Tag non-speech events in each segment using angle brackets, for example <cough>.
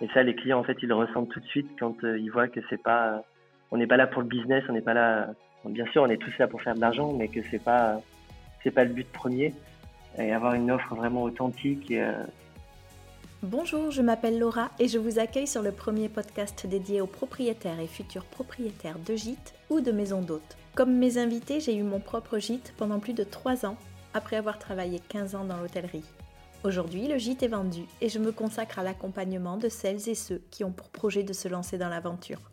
Et ça, les clients, en fait, ils le ressentent tout de suite quand ils voient que c'est pas, on n'est pas là pour le business, on n'est pas là, bien sûr, on est tous là pour faire de l'argent, mais que c'est pas, pas le but premier. Et avoir une offre vraiment authentique Bonjour, je m'appelle Laura et je vous accueille sur le premier podcast dédié aux propriétaires et futurs propriétaires de gîtes ou de maisons d'hôtes. Comme mes invités, j'ai eu mon propre gîte pendant plus de 3 ans, après avoir travaillé 15 ans dans l'hôtellerie. Aujourd'hui, le gîte est vendu et je me consacre à l'accompagnement de celles et ceux qui ont pour projet de se lancer dans l'aventure.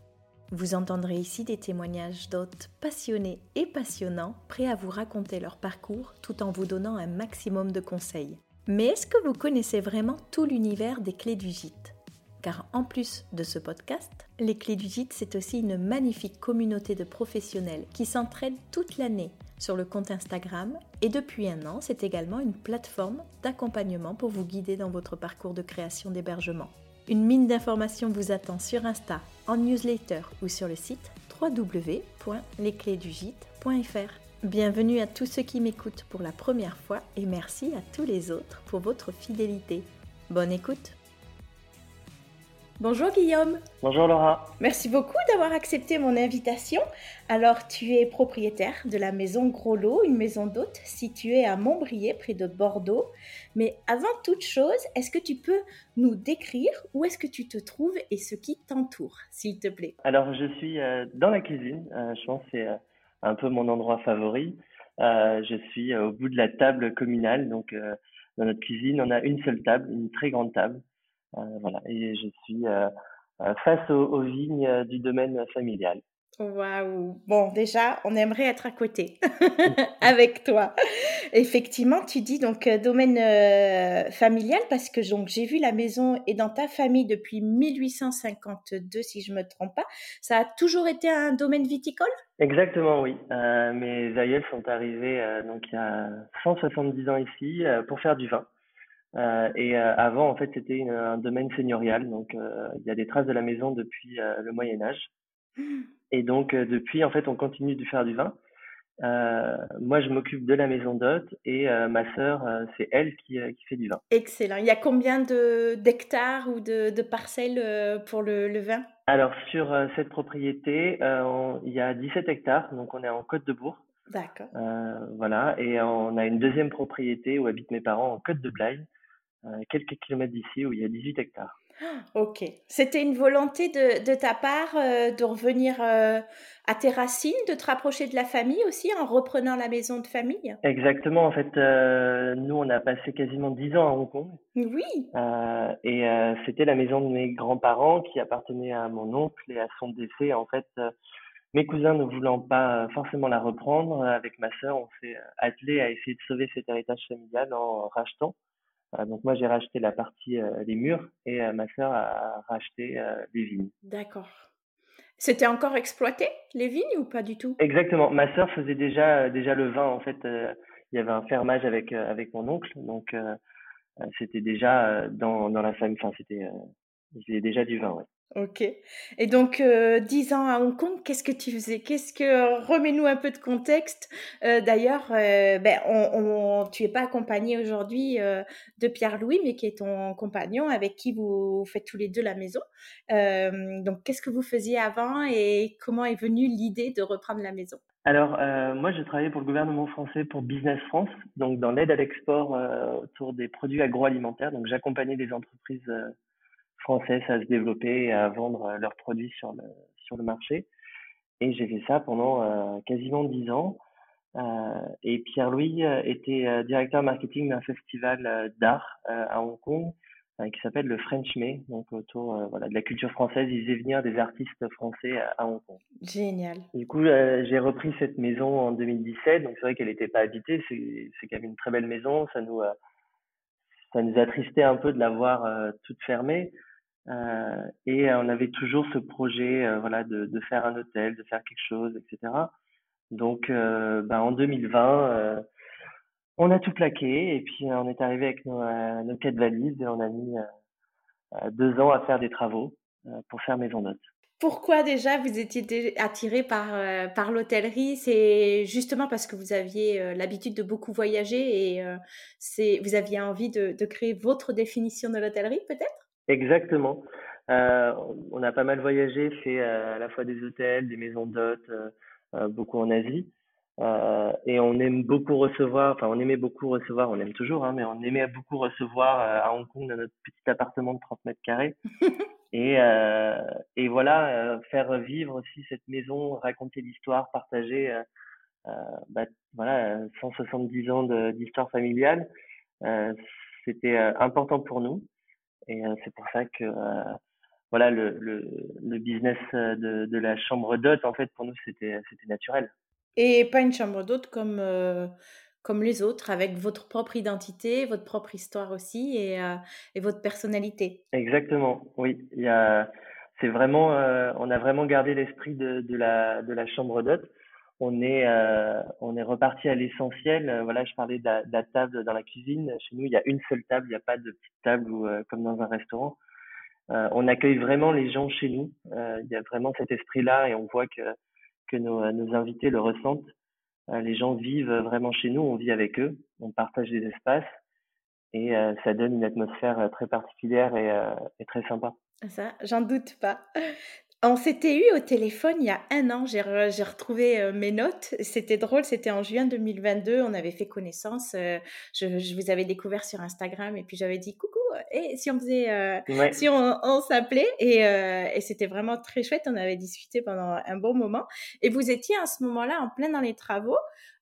Vous entendrez ici des témoignages d'hôtes passionnés et passionnants, prêts à vous raconter leur parcours tout en vous donnant un maximum de conseils. Mais est-ce que vous connaissez vraiment tout l'univers des clés du gîte? Car en plus de ce podcast, les clés du gîte, c'est aussi une magnifique communauté de professionnels qui s'entraident toute l'année sur le compte Instagram et depuis un an, c'est également une plateforme d'accompagnement pour vous guider dans votre parcours de création d'hébergement. Une mine d'informations vous attend sur Insta, en newsletter ou sur le site www.lesclésdugite.fr. Bienvenue à tous ceux qui m'écoutent pour la première fois et merci à tous les autres pour votre fidélité. Bonne écoute Bonjour Guillaume Bonjour Laura Merci beaucoup d'avoir accepté mon invitation. Alors tu es propriétaire de la maison Gros Lot, une maison d'hôte située à Montbrier près de Bordeaux. Mais avant toute chose, est-ce que tu peux nous décrire où est-ce que tu te trouves et ce qui t'entoure, s'il te plaît? Alors je suis euh, dans la cuisine, euh, je pense que c'est... Euh, un peu mon endroit favori. Je suis au bout de la table communale, donc dans notre cuisine, on a une seule table, une très grande table. Euh, voilà, et je suis face aux vignes du domaine familial. Waouh Bon, déjà, on aimerait être à côté <laughs> <laughs> avec toi. Effectivement, tu dis donc euh, domaine euh, familial parce que donc j'ai vu la maison est dans ta famille depuis 1852, si je me trompe pas. Ça a toujours été un domaine viticole? Exactement, oui. Euh, mes aïeuls sont arrivés donc il y a 170 ans ici pour faire du vin. Et avant, en fait, c'était un domaine seigneurial. Donc, il y a des traces de la maison depuis le Moyen Âge. Et donc, euh, depuis, en fait, on continue de faire du vin. Euh, moi, je m'occupe de la maison d'hôte et euh, ma sœur, c'est elle qui, qui, fait du vin. Excellent. Il y a combien d'hectares ou de, de parcelles pour le, le, vin? Alors, sur cette propriété, il y a 17 hectares, donc on est en Côte de Bourg. D'accord. voilà, et on a une deuxième propriété où habitent mes parents en Côte de Blaye, quelques kilomètres d'ici, où il y a 18 hectares. <gasps> Ok. C'était une volonté de, de ta part euh, de revenir euh, à tes racines, de te rapprocher de la famille aussi en reprenant la maison de famille? Exactement. En fait, euh, nous, on a passé quasiment dix ans à Hong Kong. Oui. et c'était la maison de mes grands-parents qui appartenait à mon oncle et à son décès. En fait, mes cousins ne voulant pas forcément la reprendre, avec ma sœur, on s'est attelé à essayer de sauver cet héritage familial en rachetant donc moi j'ai racheté la partie euh, des murs et euh, ma sœur a racheté euh, les vignes. D'accord. C'était encore exploité les vignes ou pas du tout? Exactement. Ma sœur faisait déjà déjà le vin en fait. il y avait un fermage avec avec mon oncle, donc c'était déjà dans dans la famille. Enfin c'était j'ai déjà du vin. Ouais. Ok. Et donc, euh, 10 ans à Hong Kong, qu'est-ce que tu faisais? Qu'est-ce que remets-nous un peu de contexte. Euh, D'ailleurs, euh, ben, on, tu es pas accompagné aujourd'hui euh, de Pierre Louis, mais qui est ton compagnon avec qui vous faites tous les deux la maison. Euh, donc, qu'est-ce que vous faisiez avant et comment est venue l'idée de reprendre la maison? Alors, moi, je travaillais pour le gouvernement français pour Business France, donc dans l'aide à l'export autour des produits agroalimentaires. Donc, j'accompagnais des entreprises françaises à se développer et à vendre euh, leurs produits sur le, sur le marché. Et j'ai fait ça pendant euh, quasiment dix ans. Euh, et Pierre-Louis était directeur marketing d'un festival d'art à Hong Kong qui s'appelle le French May, donc autour voilà, de la culture française. Il faisait venir des artistes français à, Hong Kong. Génial. Du coup, j'ai repris cette maison en 2017. Donc c'est vrai qu'elle n'était pas habitée. C'est quand même une très belle maison. Ça nous, ça nous attristait un peu de la voir toute fermée. Euh, et on avait toujours ce projet, euh, voilà, de, faire un hôtel, de faire quelque chose, etc. Donc, euh, ben, en 2020, on a tout plaqué et puis on est arrivé avec nos, nos quatre valises et on a mis deux ans à faire des travaux pour faire maison d'hôte. Pourquoi déjà vous étiez attiré par, l'hôtellerie? C'est justement parce que vous aviez l'habitude de beaucoup voyager et vous aviez envie de créer votre définition de l'hôtellerie peut-être? Exactement. on a pas mal voyagé, fait à la fois des hôtels, des maisons d'hôtes, beaucoup en Asie. Euh, et on aime beaucoup recevoir, enfin on aimait beaucoup recevoir, on aime toujours, hein, mais on aimait beaucoup recevoir euh, à Hong Kong dans notre petit appartement de 30 mètres carrés. <laughs> et, euh, et voilà, euh, faire vivre aussi cette maison, raconter l'histoire, partager, bah, voilà, 170 ans d'histoire familiale. C'était important pour nous. Et c'est pour ça que voilà, le, le, le business de, de la chambre d'hôte, en fait, pour nous, c'était naturel. Et pas une chambre d'hôte comme, euh, comme les autres, avec votre propre identité, votre propre histoire aussi et, euh, et votre personnalité. Exactement, oui. Il y a, c'est vraiment, euh, on a vraiment gardé l'esprit de, de, la, de la chambre d'hôte. On est, on est reparti à l'essentiel. Voilà, je parlais de la, table dans la cuisine. Chez nous, il y a une seule table, il n'y a pas de petite table ou, comme dans un restaurant. on accueille vraiment les gens chez nous. il y a vraiment cet esprit-là et on voit que que nos, nos invités le ressentent. Euh, les gens vivent vraiment chez nous, on vit avec eux, on partage des espaces et euh, ça donne une atmosphère euh, très particulière et, et très sympa. Ça, j'en doute pas. On s'était eu au téléphone il y a un an, j'ai, retrouvé mes notes, c'était drôle, c'était en juin 2022, on avait fait connaissance, je, je, vous avais découvert sur Instagram et puis j'avais dit coucou, et si on faisait, euh, si on, s'appelait. Euh, et, c'était vraiment très chouette. On avait discuté pendant un bon moment. Et vous étiez à ce moment-là en plein dans les travaux.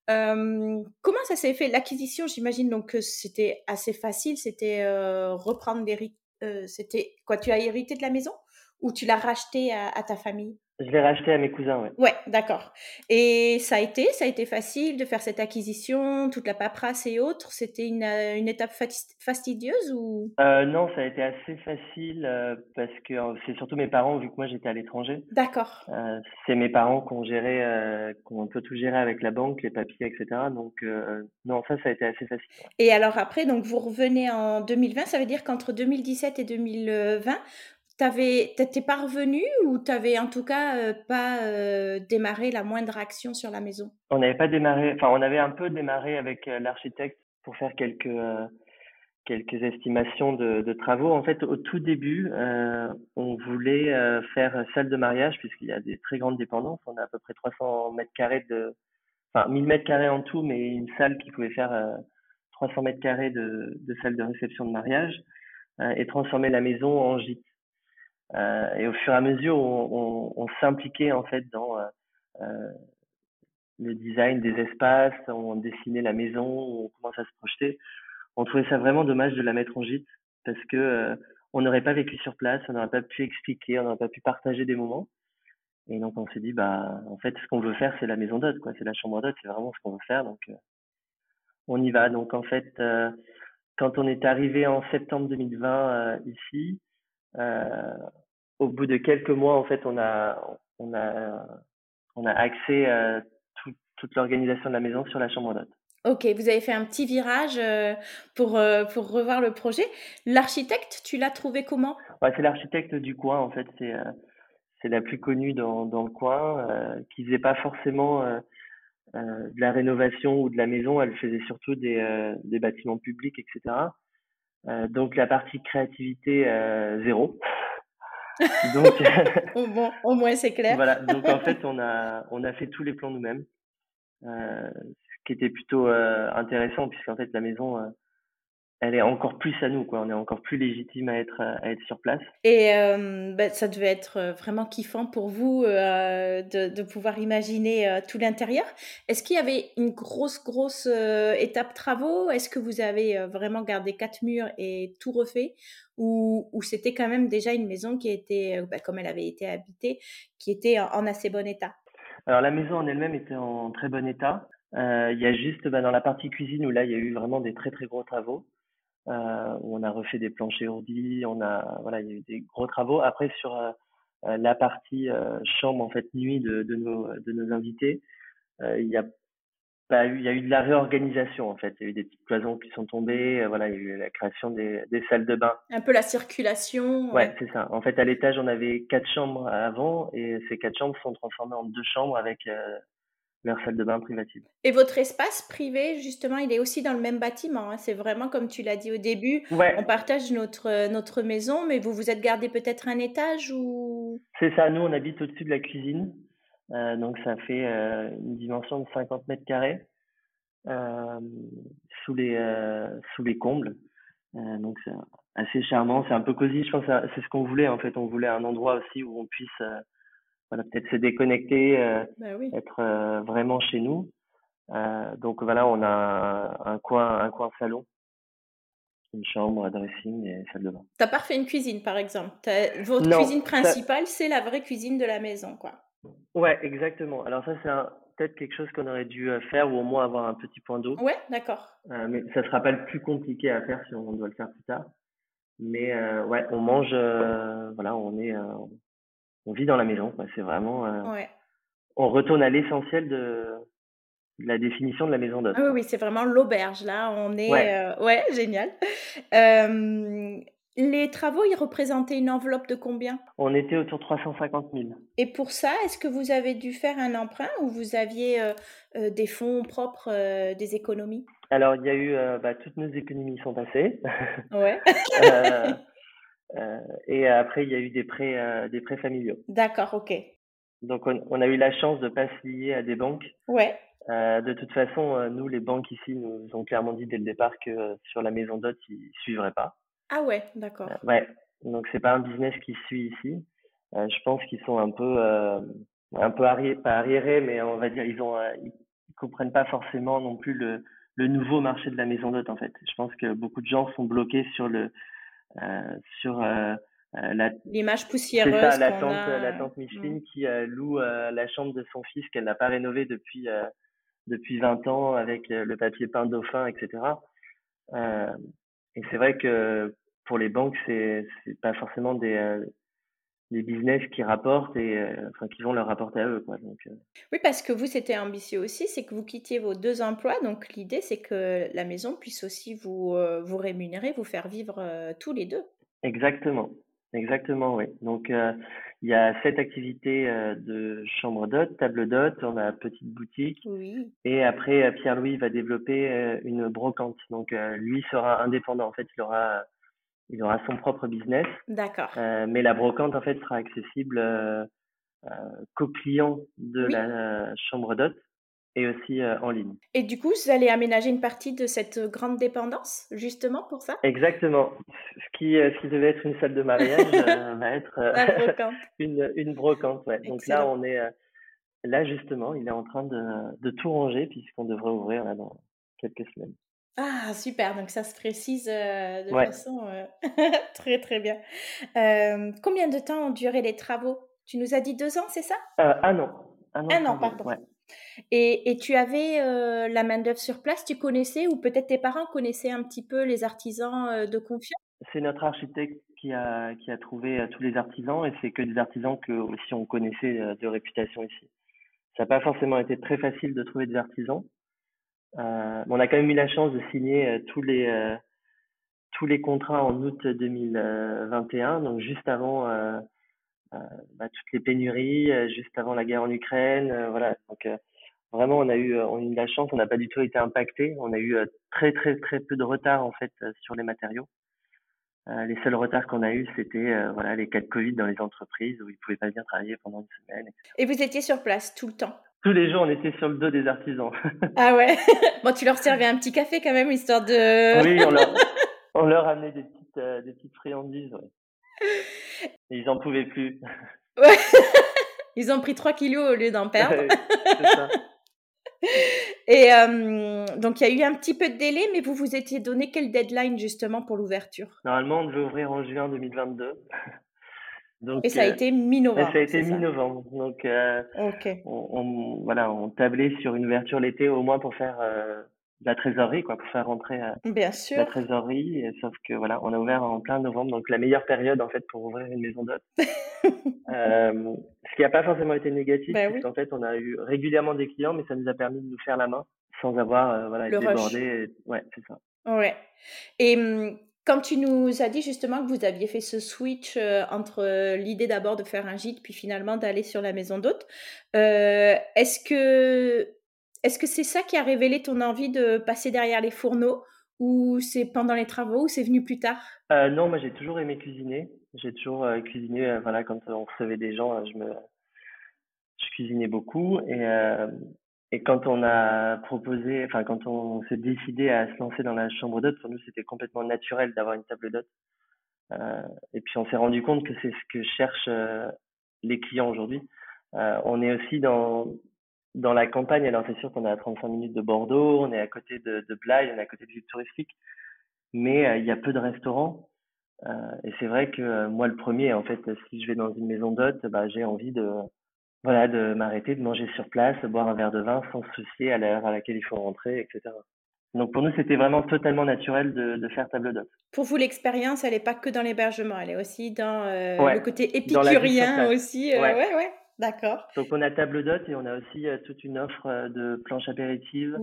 Euh, comment ça s'est fait? L'acquisition J'imagine donc que c'était assez facile. C'était reprendre des, c'était quoi? Tu as hérité de la maison? Ou tu l'as racheté à ta famille? Je l'ai racheté à mes cousins, ouais. Ouais, d'accord. Et ça a été, ça a été facile de faire cette acquisition, toute la paperasse et autres? C'était une, euh, une, étape fastidieuse ou? Euh, Non, ça a été assez facile euh, parce que c'est surtout mes parents, vu que moi j'étais à l'étranger. D'accord. Euh, c'est mes parents qui ont géré, qu'on peut tout gérer avec la banque, les papiers, etc. Donc non, ça, ça a été assez facile. Et alors après, donc vous revenez en 2020, ça veut dire qu'entre 2017 et 2020, T'étais pas revenu ou t'avais en tout cas euh, pas euh, démarré la moindre action sur la maison? On n'avait pas démarré, enfin on avait un peu démarré avec euh, l'architecte pour faire quelques quelques estimations de, de, travaux. En fait, au tout début, on voulait faire salle de mariage puisqu'il y a des très grandes dépendances. On a à peu près 300 mètres carrés de, enfin 1000 mètres carrés en tout, mais une salle qui pouvait faire 300 mètres carrés de, de salle de réception de mariage et transformer la maison en gîte. Euh, et au fur et à mesure, on, on, s'impliquait en fait dans euh, euh, le design des espaces, on dessinait la maison, on commençait à se projeter. On trouvait ça vraiment dommage de la mettre en gîte parce que on n'aurait pas vécu sur place, on n'aurait pas pu expliquer, on n'aurait pas pu partager des moments. Et donc on s'est dit bah en fait ce qu'on veut faire c'est la maison d'hôte quoi, c'est la chambre d'hôte, c'est vraiment ce qu'on veut faire donc on y va. Donc en fait quand on est arrivé en septembre 2020 ici, au bout de quelques mois, en fait, on a, on a, on a axé euh, toute l'organisation de la maison sur la chambre d'hôte. Ok, vous avez fait un petit virage euh, pour, euh, pour revoir le projet. L'architecte, tu l'as trouvé comment? Ouais, C'est l'architecte du coin, en fait. C'est c'est la plus connue dans, dans le coin, qui faisait pas forcément de la rénovation ou de la maison, elle faisait surtout des, des bâtiments publics, etc. donc la partie créativité, zéro. Donc, <laughs> bon, au moins c'est clair. voilà, donc en fait, <laughs> on a, on a fait tous les plans nous-mêmes, euh, ce qui était plutôt euh, intéressant, puisqu'en fait, la maison, euh, elle est encore plus à nous, quoi. On est encore plus légitime à être, à être sur place. Et euh, bah, ça devait être euh, vraiment kiffant pour vous euh, de, de, pouvoir imaginer euh, tout l'intérieur. Est-ce qu'il y avait une grosse, grosse étape travaux? Est-ce que vous avez vraiment gardé quatre murs et tout refait? Ou, ou c'était quand même déjà une maison qui était, bah, comme elle avait été habitée, qui était en, en assez bon état? Alors la maison en elle-même était en très bon état. Il y a juste bah, dans la partie cuisine où là il y a eu vraiment des très très gros travaux euh, où on a refait des planchers ourdis, on a voilà, il y a eu des gros travaux. Après sur euh, euh, la partie euh, chambre en fait nuit de, de nos de nos invités, il y a pas eu, il y a eu de la réorganisation en fait. Il y a eu des petites cloisons qui sont tombées. voilà, il y a eu la création des, des salles de bain. Un peu la circulation. Ouais, ouais c'est ça. En fait, à l'étage, on avait quatre chambres avant et ces quatre chambres sont transformées en deux chambres avec leur salle de bain privative. Et votre espace privé, justement, il est aussi dans le même bâtiment. Hein. C'est vraiment comme tu l'as dit au début. On partage notre, notre maison, mais vous vous êtes gardé peut-être un étage ou? C'est ça. Nous, on habite au-dessus de la cuisine. Euh, donc, ça fait euh, une dimension de 50 mètres carrés euh, sous, les, sous les combles. donc, c'est assez charmant. C'est un peu cosy. Je pense c'est ce qu'on voulait, en fait. On voulait un endroit aussi où on puisse voilà, peut-être se déconnecter, bah être vraiment chez nous. donc, voilà, on a un, coin, un coin salon une chambre, un dressing et salle de bain. T'as pas refait une cuisine, par exemple? Votre cuisine principale, c'est la vraie cuisine de la maison, quoi. Ouais, exactement. Alors ça, c'est peut-être quelque chose qu'on aurait dû euh, faire ou au moins avoir un petit point d'eau. Ouais, d'accord. Euh, mais ça sera pas le plus compliqué à faire si on doit le faire plus tard. Mais euh, ouais, on mange, voilà, on est, on vit dans la maison. C'est vraiment. ouais. On retourne à l'essentiel de, la définition de la maison d'hôte. Ah oui, oui, c'est vraiment l'auberge là. On est, ouais, ouais <laughs> génial. Euh, les travaux, ils représentaient une enveloppe de combien? On était autour de 350 000. Et pour ça, est-ce que vous avez dû faire un emprunt ou vous aviez euh, euh, des fonds propres, euh, des économies? Alors, il y a eu, bah, toutes nos économies sont passées. Ouais. <laughs> et après, il y a eu des prêts, des prêts familiaux. D'accord, ok. Donc, on, a eu la chance de ne pas se lier à des banques. Ouais. de toute façon, nous, les banques ici, nous ont clairement dit dès le départ que sur la maison d'hôte, ils ne suivraient pas. Ah ouais, d'accord. Euh, ouais, donc c'est pas un business qui suit ici. Euh, je pense qu'ils sont un peu, euh, un peu arriérés, pas arriérés, mais on va dire ils ont, ils comprennent pas forcément non plus le, le nouveau marché de la maison d'hôte en fait. Je pense que beaucoup de gens sont bloqués sur le, sur la l'image poussiéreuse. C'est ça, la tante, la tante Micheline mmh. qui loue la chambre de son fils qu'elle n'a pas rénovée depuis depuis 20 ans avec le papier peint dauphin, etc. Euh, et c'est vrai que pour les banques, c'est c'est pas forcément des euh, des business qui rapportent et euh, enfin qui vont leur rapporter à eux quoi. Donc euh. Oui, parce que vous c'était ambitieux aussi, c'est que vous quittiez vos deux emplois, donc l'idée c'est que la maison puisse aussi vous vous rémunérer, vous faire vivre tous les deux. Exactement. Exactement, oui. Donc, il y a sept activités de chambre d'hôte, table d'hôte, on a petite boutique. Oui. Et après, Pierre-Louis va développer une brocante. Donc, lui sera indépendant. En fait, il aura il aura son propre business. D'accord. Euh, mais la brocante, en fait, sera accessible euh, euh qu'aux clients de la chambre d'hôte et aussi euh, en ligne. Et du coup, vous allez aménager une partie de cette grande dépendance, justement, pour ça? Exactement. Ce qui, ce qui devait être une salle de mariage <laughs> va être <laughs> une, une brocante. Ouais. Donc là, on est... Là, justement, il est en train de, de tout ranger puisqu'on devrait ouvrir là, dans quelques semaines. Ah, super, donc ça se précise de façon <laughs> très très bien. combien de temps ont duré les travaux? Tu nous as dit deux ans, c'est ça? Euh, Un an. Un an, pardon. Et, et, tu avais la main-d'œuvre sur place, tu connaissais, ou peut-être tes parents connaissaient un petit peu les artisans de confiance? C'est notre architecte qui a, qui a trouvé tous les artisans, et c'est que des artisans que aussi on connaissait de réputation ici. Ça n'a pas forcément été très facile de trouver des artisans. Euh, on a quand même eu la chance de signer euh, tous les euh, tous les contrats en août 2021, donc juste avant bah, toutes les pénuries, juste avant la guerre en Ukraine, voilà. Donc vraiment, on a eu on a eu la chance, on n'a pas du tout été impacté. On a eu très très très peu de retard en fait sur les matériaux. les seuls retards qu'on a eu, c'était voilà les cas de Covid dans les entreprises où ils pouvaient pas bien travailler pendant une semaine. Et vous étiez sur place tout le temps? Tous les jours, on était sur le dos des artisans. <laughs> Ah ouais <laughs> Bon, tu leur servais un petit café quand même, histoire de... oui, on leur, <laughs> on leur amenait des petites, euh, des petites friandises. Ouais. Et ils n'en pouvaient plus. Ouais. Ils ont pris 3 kilos au lieu d'en perdre. Ça. Et euh, donc, il y a eu un petit peu de délai, mais vous vous étiez donné quel deadline justement pour l'ouverture? Normalement, on devait ouvrir en juin 2022 et ça a euh, été mi-novembre. Ça a été mi-novembre. Donc, euh, on, voilà, on tablait sur une ouverture l'été au moins pour faire euh, la trésorerie, quoi, pour faire rentrer Bien sûr. la trésorerie. sauf que voilà, on a ouvert en plein novembre, donc la meilleure période en fait pour ouvrir une maison d'hôte. <laughs> ce qui n'a pas forcément été négatif, bah, parce qu'en fait, on a eu régulièrement des clients, mais ça nous a permis de nous faire la main sans avoir voilà, débordé. Ouais, c'est ça. Ouais. Et hum, Quand tu nous as dit justement que vous aviez fait ce switch entre l'idée d'abord de faire un gîte, puis finalement d'aller sur la maison d'hôte, est-ce que est-ce que c'est ça qui a révélé ton envie de passer derrière les fourneaux ou c'est pendant les travaux ou c'est venu plus tard? Euh, Non, moi j'ai toujours aimé cuisiner. J'ai toujours euh, cuisiné. Euh, voilà, quand on recevait des gens, je me, je cuisinais beaucoup et et quand on a proposé, enfin quand on s'est décidé à se lancer dans la chambre d'hôte, pour nous c'était complètement naturel d'avoir une table d'hôte. et puis on s'est rendu compte que c'est ce que cherchent les clients aujourd'hui. on est aussi dans dans la campagne, alors c'est sûr qu'on est à 35 minutes de Bordeaux, on est à côté de, de on est à côté de villes touristiques, mais euh, il y a peu de restaurants. Euh, et c'est vrai que euh, moi, le premier, en fait, si je vais dans une maison d'hôte, bah, j'ai envie de, voilà, de m'arrêter, de manger sur place, de boire un verre de vin sans se soucier à l'heure à laquelle il faut rentrer, etc. Donc pour nous, c'était vraiment totalement naturel de, de faire table d'hôte. Pour vous, l'expérience, elle n'est pas que dans l'hébergement, elle est aussi dans le côté épicurien aussi. ouais, ouais. ouais. D'accord. Donc on a table d'hôte et on a aussi euh, toute une offre euh, de planches apéritives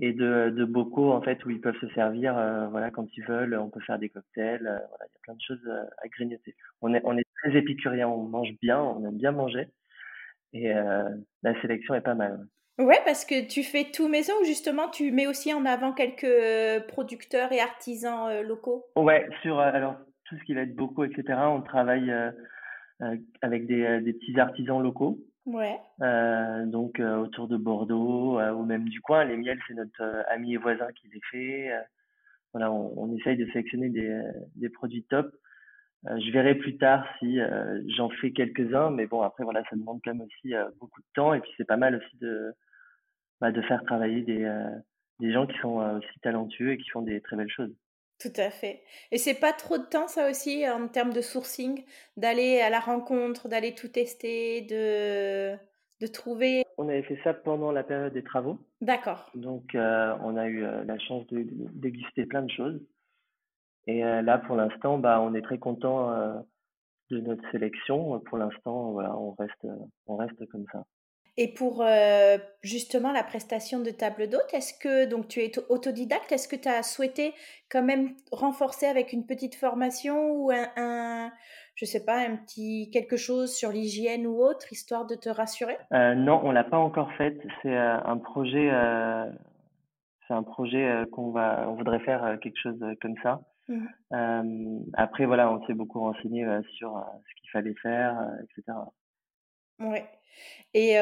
et de, de bocaux en fait où ils peuvent se servir euh, voilà quand ils veulent. On peut faire des cocktails. voilà, il y a plein de choses à grignoter. On est on est très épicurien, on mange bien, on aime bien manger et la sélection est pas mal. Ouais, parce que tu fais tout maison ou justement tu mets aussi en avant quelques producteurs et artisans locaux? Ouais, sur alors tout ce qui va être bocaux etc. On travaille euh, avec des, euh, des, petits artisans locaux. Ouais. Euh, donc autour de Bordeaux ou même du coin. Les miels, c'est notre ami et voisin qui les fait. voilà, on, on, essaye de sélectionner des, des produits top. Je verrai plus tard si j'en fais quelques-uns, mais bon après voilà, ça demande quand même aussi beaucoup de temps et puis c'est pas mal aussi de bah, de faire travailler des des gens qui sont aussi talentueux et qui font des très belles choses. Tout à fait. Et c'est pas trop de temps, ça aussi, en termes de sourcing, d'aller à la rencontre, d'aller tout tester, de, de trouver? On avait fait ça pendant la période des travaux. D'accord. Donc, euh, on a eu euh, la chance de, déguster plein de choses. Et euh, là, pour l'instant, bah, on est très content de notre sélection. Pour l'instant, voilà, on reste, on reste comme ça. Et pour euh, justement la prestation de table d'hôte, est-ce que donc tu es autodidacte? Est-ce que tu as souhaité quand même renforcer avec une petite formation ou un, un je sais pas, un petit quelque chose sur l'hygiène ou autre, histoire de te rassurer? Euh, Non, on l'a pas encore fait. C'est euh, un projet, euh, c'est un projet qu'on va, on voudrait faire quelque chose comme ça. Mmh. après, voilà, on s'est beaucoup renseigné sur ce qu'il fallait faire, etc. Ouais. Et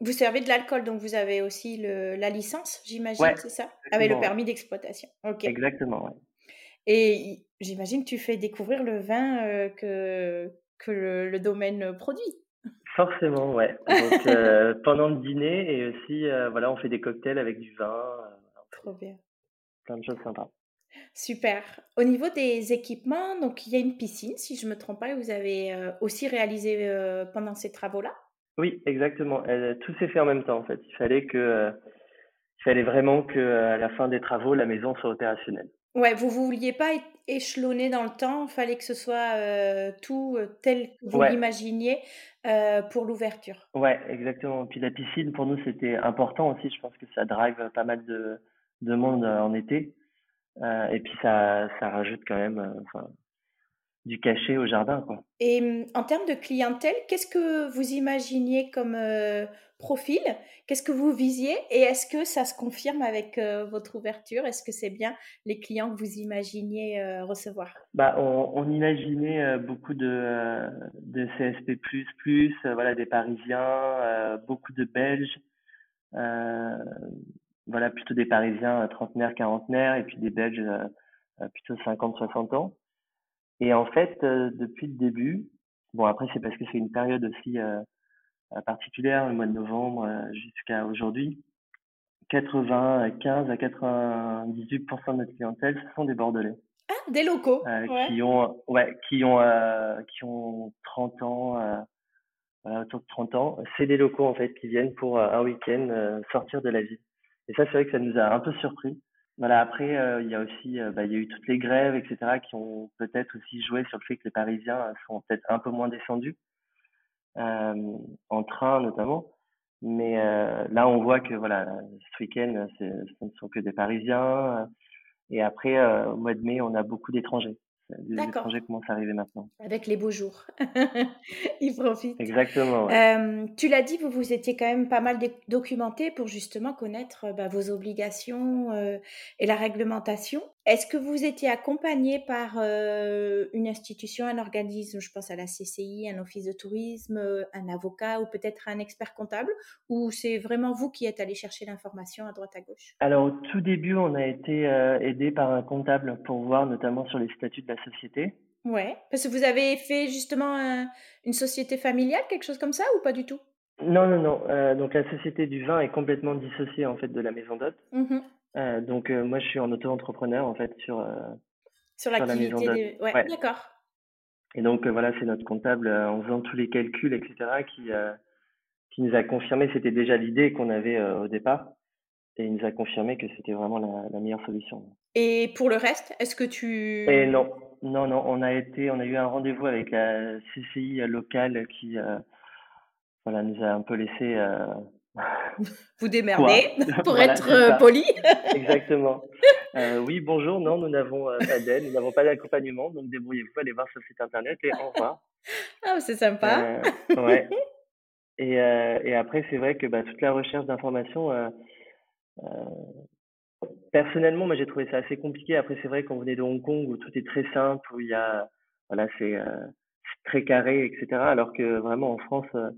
vous servez de l'alcool, donc vous avez aussi le, la licence, j'imagine, c'est ça? Avec le permis d'exploitation. Ok. Exactement, ouais. Et j'imagine que tu fais découvrir le vin que, que le, domaine produit. Forcément, ouais. Donc, <laughs> pendant le dîner et aussi, voilà, on fait des cocktails avec du vin. Trop bien. Plein de choses sympas. Super. Au niveau des équipements, donc il y a une piscine, si je ne me trompe pas, et vous avez aussi réalisé pendant ces travaux-là? Oui, exactement. tout s'est fait en même temps, en fait. Il fallait que, il fallait vraiment que à la fin des travaux, la maison soit opérationnelle. Ouais, vous ne vouliez pas échelonner dans le temps, il fallait que ce soit tout tel que vous l'imaginiez pour l'ouverture. Ouais, exactement. Puis la piscine, pour nous, c'était important aussi. Je pense que ça drive pas mal de, de monde en été. Euh, et puis ça, ça rajoute quand même euh, enfin, du cachet au jardin. Quoi. Et mmh, en termes de clientèle, qu'est-ce que vous imaginiez comme euh, profil? Qu'est-ce que vous visiez? Et est-ce que ça se confirme avec votre ouverture? Est-ce que c'est bien les clients que vous imaginiez recevoir? Bah, on, on imaginait beaucoup de, de CSP++, voilà, des Parisiens, beaucoup de Belges voilà, plutôt des Parisiens euh, trentenaires, quarantenaires, et puis des Belges euh, euh, plutôt 50, 60 ans. Et en fait, depuis le début, bon après c'est parce que c'est une période aussi particulière, le mois de novembre jusqu'à aujourd'hui, 95 à 98% de notre clientèle, ce sont des Bordelais. Ah, des locaux. Qui ont, ouais, qui ont, qui ont 30 ans, voilà, autour de 30 ans. C'est des locaux en fait qui viennent pour un week-end sortir de la ville. Et ça, c'est vrai que ça nous a un peu surpris. Voilà, après, euh, il y a aussi, euh, bah, il y a eu toutes les grèves, etc., qui ont peut-être aussi joué sur le fait que les Parisiens sont peut-être un peu moins descendus, euh, en train notamment. Mais là, on voit que voilà, ce week-end, ce ne sont que des Parisiens. Et après, au mois de mai, on a beaucoup d'étrangers. Les étrangers commencent à arriver maintenant. Avec les beaux jours. <laughs> Ils profitent. Exactement. tu l'as dit, vous vous étiez quand même pas mal documenté pour justement connaître bah, vos obligations et la réglementation. Est-ce que vous étiez accompagné par une institution, un organisme, je pense à la CCI, un office de tourisme, un avocat ou peut-être un expert comptable? Ou c'est vraiment vous qui êtes allé chercher l'information à droite à gauche? Alors au tout début, on a été aidé par un comptable pour voir notamment sur les statuts de la société. Ouais, parce que vous avez fait justement une société familiale, quelque chose comme ça ou pas du tout? Non, non, non. Euh, donc la société du vin est complètement dissociée en fait de la maison d'hôte. Mmh euh, donc euh, moi je suis en auto-entrepreneur en fait sur sur l'activité. De... Ouais, d'accord. Et donc voilà, c'est notre comptable en faisant tous les calculs, etc., qui qui nous a confirmé, c'était déjà l'idée qu'on avait au départ, et il nous a confirmé que c'était vraiment la, la meilleure solution. Et pour le reste, est-ce que tu... Et non, non, non, on a été, on a eu un rendez-vous avec la CCI locale qui, euh, voilà, nous a un peu laissé. <laughs> Euh, Vous démerder, pour être euh, poli. Exactement. oui, bonjour, non, nous n'avons pas d'aide, nous n'avons pas d'accompagnement, donc débrouillez-vous, allez voir sur le site internet et au revoir. <laughs> Ah, c'est sympa. ouais. Et, et après, c'est vrai que bah, toute la recherche d'informations, Personnellement, moi, j'ai trouvé ça assez compliqué. Après, c'est vrai qu'on venait de Hong Kong où tout est très simple, où il y a, voilà, c'est euh, très carré, etc. Alors que vraiment en France, euh,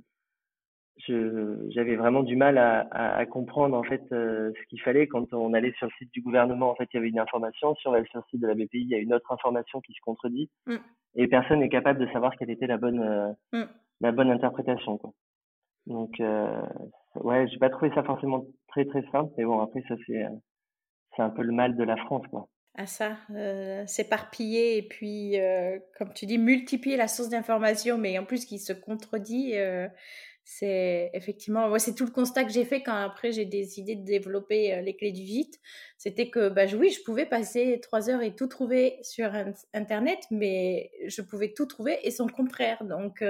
j'avais vraiment du mal à, à, comprendre en fait euh, ce qu'il fallait quand on allait sur le site du gouvernement. En fait, il y avait une information. Si on va sur le site de la BPI, il y a une autre information qui se contredit, mm. et personne n'est capable de savoir quelle était la bonne, mm. la bonne interprétation, quoi. Donc, ouais, j'ai pas trouvé ça forcément très très simple, mais bon, après ça c'est c'est un peu le mal de la France, quoi. Ah ça, euh, s'éparpiller et puis, euh, comme tu dis, multiplier la source d'information, mais en plus qui se contredit, euh, c'est effectivement, moi c'est tout le constat que j'ai fait quand après j'ai décidé de développer les clés du vite. C'était que, bah oui, je pouvais passer trois heures et tout trouver sur Internet, mais je pouvais tout trouver et son contraire. Donc,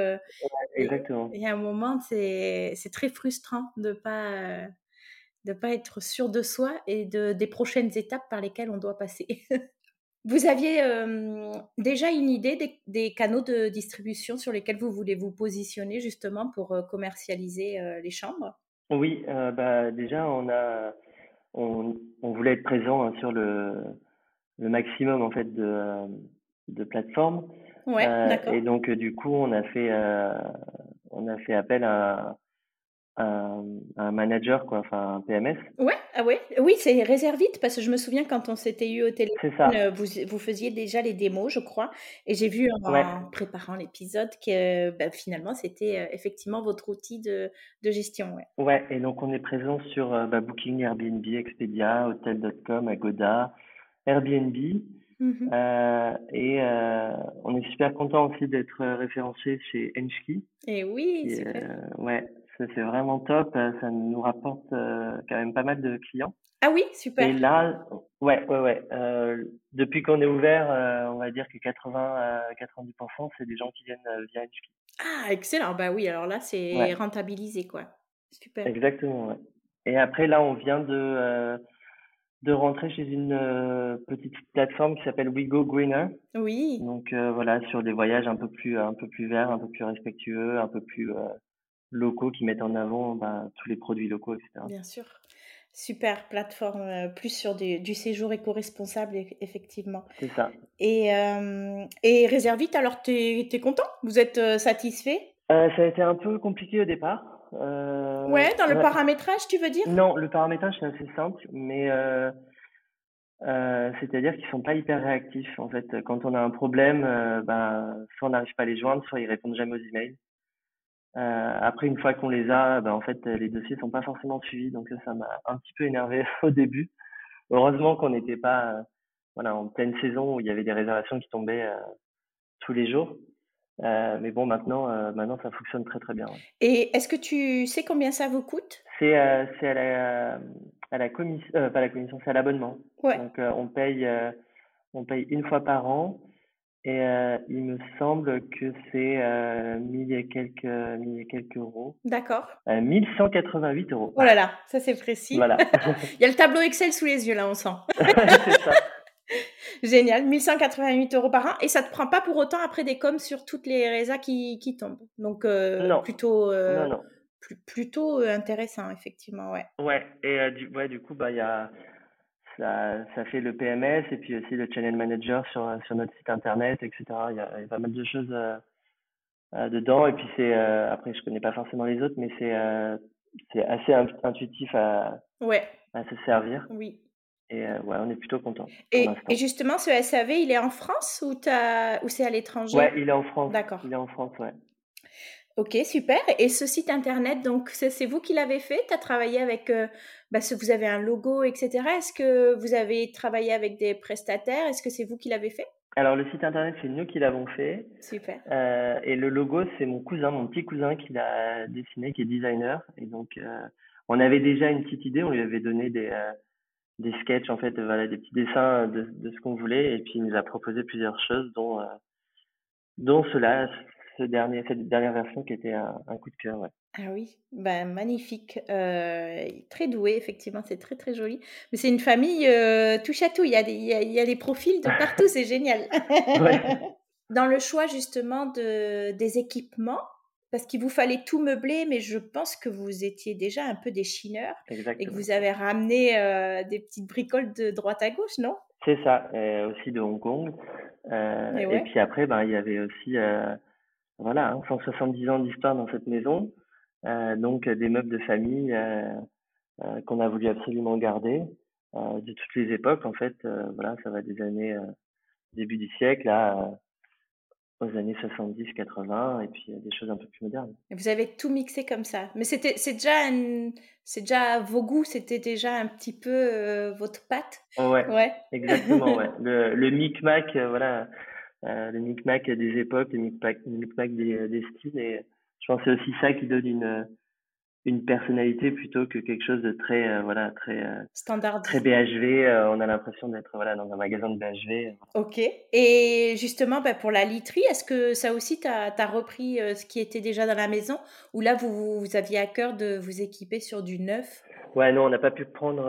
exactement. Il y a un moment, c'est très frustrant de pas de ne pas être sûr de soi et de, des prochaines étapes par lesquelles on doit passer. <laughs> vous aviez déjà une idée des, canaux de distribution sur lesquels vous voulez vous positionner justement pour commercialiser les chambres? Oui, bah, déjà on a on, voulait être présent hein, sur le, le, maximum en fait de, de plateformes. Ouais, et donc du coup on a fait on a fait appel à un, un, manager, quoi, enfin un PMS. Ouais, ah ouais. oui, c'est Réservite parce que je me souviens quand on s'était eu au téléphone, euh, vous, vous faisiez déjà les démos, je crois, et j'ai vu en, préparant l'épisode que bah, finalement c'était euh, effectivement votre outil de, de gestion. Ouais. ouais, et donc on est présent sur euh, bah, Booking, Airbnb, Expedia, Hotel.com, Agoda, Airbnb. Mmh et on est super content aussi d'être référencé chez Enchki. Et oui, super. ouais, c'est vraiment top. Euh, ça nous rapporte euh, quand même pas mal de clients. Ah oui, super. Et là, ouais, ouais, ouais. Euh, depuis qu'on est ouvert, on va dire que 80 à 90%, c'est des gens qui viennent via HQ. Ah, excellent. Bah oui, alors là, c'est rentabilisé, quoi. Super. Exactement, ouais. Et après, là, on vient de, de rentrer chez une petite plateforme qui s'appelle We Go Greener. Oui. Donc voilà, sur des voyages un peu plus un peu plus verts, un peu plus respectueux, un peu plus locaux qui mettent en avant bah, tous les produits locaux, etc. Bien sûr. Super plateforme, euh, plus sur du, séjour éco-responsable, effectivement. C'est ça. Et, euh, et Réservite, alors tu es, content? Vous êtes euh, satisfait? Ça a été un peu compliqué au départ. ouais, dans le paramétrage, tu veux dire? Non, le paramétrage, c'est assez simple, mais c'est-à-dire qu'ils sont pas hyper réactifs. En fait, quand on a un problème, bah, soit on n'arrive pas à les joindre, soit ils répondent jamais aux emails. Euh, après, une fois qu'on les a, ben, en fait, les dossiers sont pas forcément suivis, donc ça m'a un petit peu énervé <laughs> au début. Heureusement qu'on n'était pas euh, voilà, en pleine saison où il y avait des réservations qui tombaient euh, tous les jours. Mais bon, maintenant, maintenant, ça fonctionne très très bien. Et est-ce que tu sais combien ça vous coûte? C'est c'est à la, à la commission, pas la commission, c'est à l'abonnement. Ouais. Donc on paye on paye une fois par an. Et euh, il me semble que c'est euh, 1000 et quelques, mille et quelques euros. D'accord. Euh, 1188 euros. Oh là là, ça c'est précis. Voilà. <laughs> il y a le tableau Excel sous les yeux là, on sent. <laughs> c'est ça. <laughs> Génial, 1188 euros par an. Et ça te prend pas pour autant après des coms sur toutes les résas qui, qui tombent. Donc, euh, plutôt, euh, plutôt euh, intéressant, effectivement, ouais. Ouais, et du, ouais, du coup, bah, y a, ça, ça fait le PMS et puis aussi le channel manager sur, sur notre site internet, etc. Il y a, y a pas mal de choses dedans. Et puis, c'est, après, je connais pas forcément les autres, mais c'est, c'est assez intuitif à, ouais. à se servir. Oui. Et euh, ouais, on est plutôt content. Et, et, justement, ce SAV, il est en France ou, ou c'est à l'étranger? Ouais, il est en France. D'accord. Il est en France, ouais. Ok, super. Et ce site internet, donc c'est vous qui l'avez fait? Tu as travaillé avec, euh, bah, ce, vous avez un logo, etc. Est-ce que vous avez travaillé avec des prestataires? Est-ce que c'est vous qui l'avez fait? Alors le site internet, c'est nous qui l'avons fait. Super. Euh, et le logo, c'est mon cousin, mon petit cousin qui l'a dessiné, qui est designer. Et donc, euh, on avait déjà une petite idée, on lui avait donné des des sketchs en fait, voilà, des petits dessins de, de ce qu'on voulait, et puis il nous a proposé plusieurs choses, dont dont cela, ce dernier, cette dernière version qui était un, coup de cœur. Ouais. Ah oui, ben, magnifique, euh, très doué, effectivement, c'est très très joli. Mais c'est une famille euh, touche à tout, il y, a des, il, y a, des profils de partout, c'est génial. <laughs> Dans le choix justement de, des équipements, parce qu'il vous fallait tout meubler, mais je pense que vous étiez déjà un peu des chineurs et que vous avez ramené euh, des petites bricoles de droite à gauche, non? C'est ça, aussi de Hong Kong. Euh, et, puis après, ben, il y avait aussi euh, voilà, 170 hein, ans d'histoire dans cette maison, donc des meubles de famille qu'on a voulu absolument garder de toutes les époques. En fait, voilà, ça va des années début du siècle à aux années 70, 80 et puis des choses un peu plus modernes. vous avez tout mixé comme ça. Mais c'était c'est déjà c'est déjà vos goûts, c'était déjà un petit peu euh, votre patte. ouais, ouais. Exactement, ouais. <laughs> Le, le micmac, euh, voilà, euh, le micmac des époques, le micmac, le micmac des, des styles et je pense que c'est aussi ça qui donne une une personnalité plutôt que quelque chose de très euh, voilà très euh, standard. très BHV euh, on a l'impression d'être voilà dans un magasin de BHV ok. Et justement bah, pour la literie est-ce que ça aussi tu as, repris ce qui était déjà dans la maison? Ou là vous, vous aviez à cœur de vous équiper sur du neuf? Ouais non on n'a pas pu prendre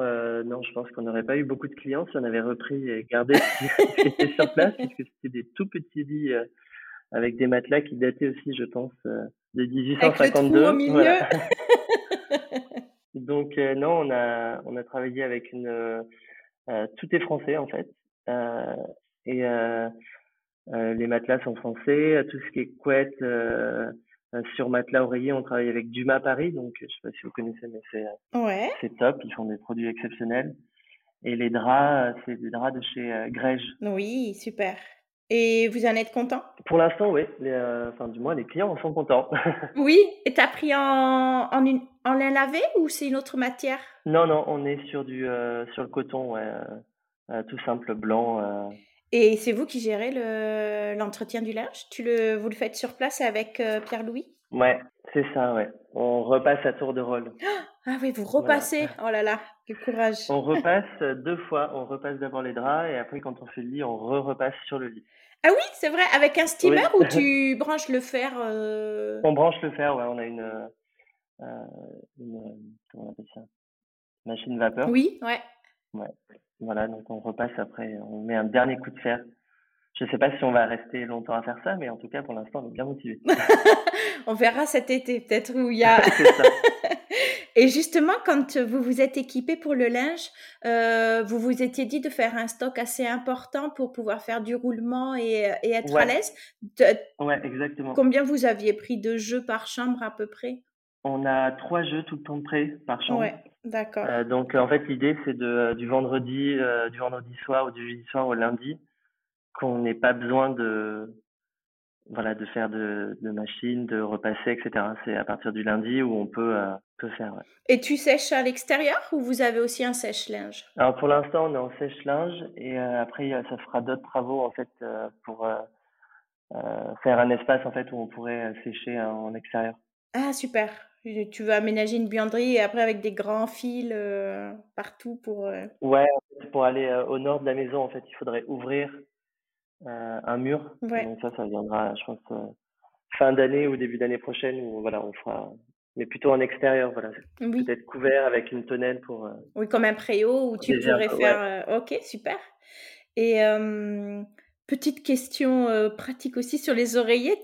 non je pense qu'on n'aurait pas eu beaucoup de clients si on avait repris et gardé ce qui <laughs> était sur place parce que c'était des tout petits lits avec des matelas qui dataient aussi je pense de 1852 avec le au milieu. <laughs> Donc euh, non, on a on a travaillé avec une euh, euh, tout est français en fait et les matelas sont français, tout ce qui est couette sur matelas oreiller, on travaille avec Dumas Paris, donc je sais pas si vous connaissez, mais c'est ouais. c'est top, ils font des produits exceptionnels. Et les draps, c'est des draps de chez Grège. Oui, super. Et vous en êtes content? Pour l'instant, oui. Euh, enfin, du moins, les clients en sont contents. <laughs> oui. Et tu as pris en, en, une, en lin lavé ou c'est une autre matière? Non, non, on est sur, du, euh, sur le coton, ouais, euh, tout simple, blanc. Et c'est vous qui gérez l'entretien du linge? Tu le, Vous le faites sur place avec Pierre-Louis? Ouais, c'est ça, ouais. On repasse à tour de rôle. <gasps> Ah oui, vous repassez. Oh là là, quel courage. On <laughs> repasse deux fois. On repasse d'abord les draps et après, quand on fait le lit, on re-repasse sur le lit. Ah oui, c'est vrai, avec un steamer ou tu <laughs> branches le fer euh? On branche le fer, ouais. On a une, euh, une comment on appelle ça? Machine vapeur. Oui, ouais. Ouais. Voilà, donc on repasse après. On met un dernier coup de fer. Je ne sais pas si on va rester longtemps à faire ça, mais en tout cas, pour l'instant, on est bien motivés. <laughs> on verra cet été, peut-être, où il y a. <laughs> <laughs> Et justement, quand vous vous êtes équipé pour le linge, euh, vous vous étiez dit de faire un stock assez important pour pouvoir faire du roulement et, et être à l'aise. Ouais, exactement. Combien vous aviez pris de jeux par chambre à peu près? On a trois jeux tout le temps prêts par chambre. Ouais, d'accord. Euh, donc en fait, l'idée c'est de du vendredi, euh, du vendredi soir ou du jeudi soir au lundi qu'on n'ait pas besoin de voilà de faire de, de machines, de repasser, etc. C'est à partir du lundi où on peut, euh, peut faire. Et tu sèches à l'extérieur ou vous avez aussi un sèche-linge? Alors pour l'instant on est en sèche-linge et euh, après ça fera d'autres travaux en fait euh, pour faire un espace en fait où on pourrait sécher en extérieur. Ah super. Tu veux aménager une buanderie et après avec des grands fils partout pour. Ouais, pour aller au nord de la maison en fait il faudrait ouvrir euh, un mur. Donc ça, ça viendra, je pense, euh, fin d'année ou début d'année prochaine où voilà, on fera, mais plutôt en extérieur, voilà. Peut-être couvert avec une tonnelle pour. Euh, oui, comme un préau où tu pourrais faire. ok, super. Et petite question pratique aussi sur les oreillers.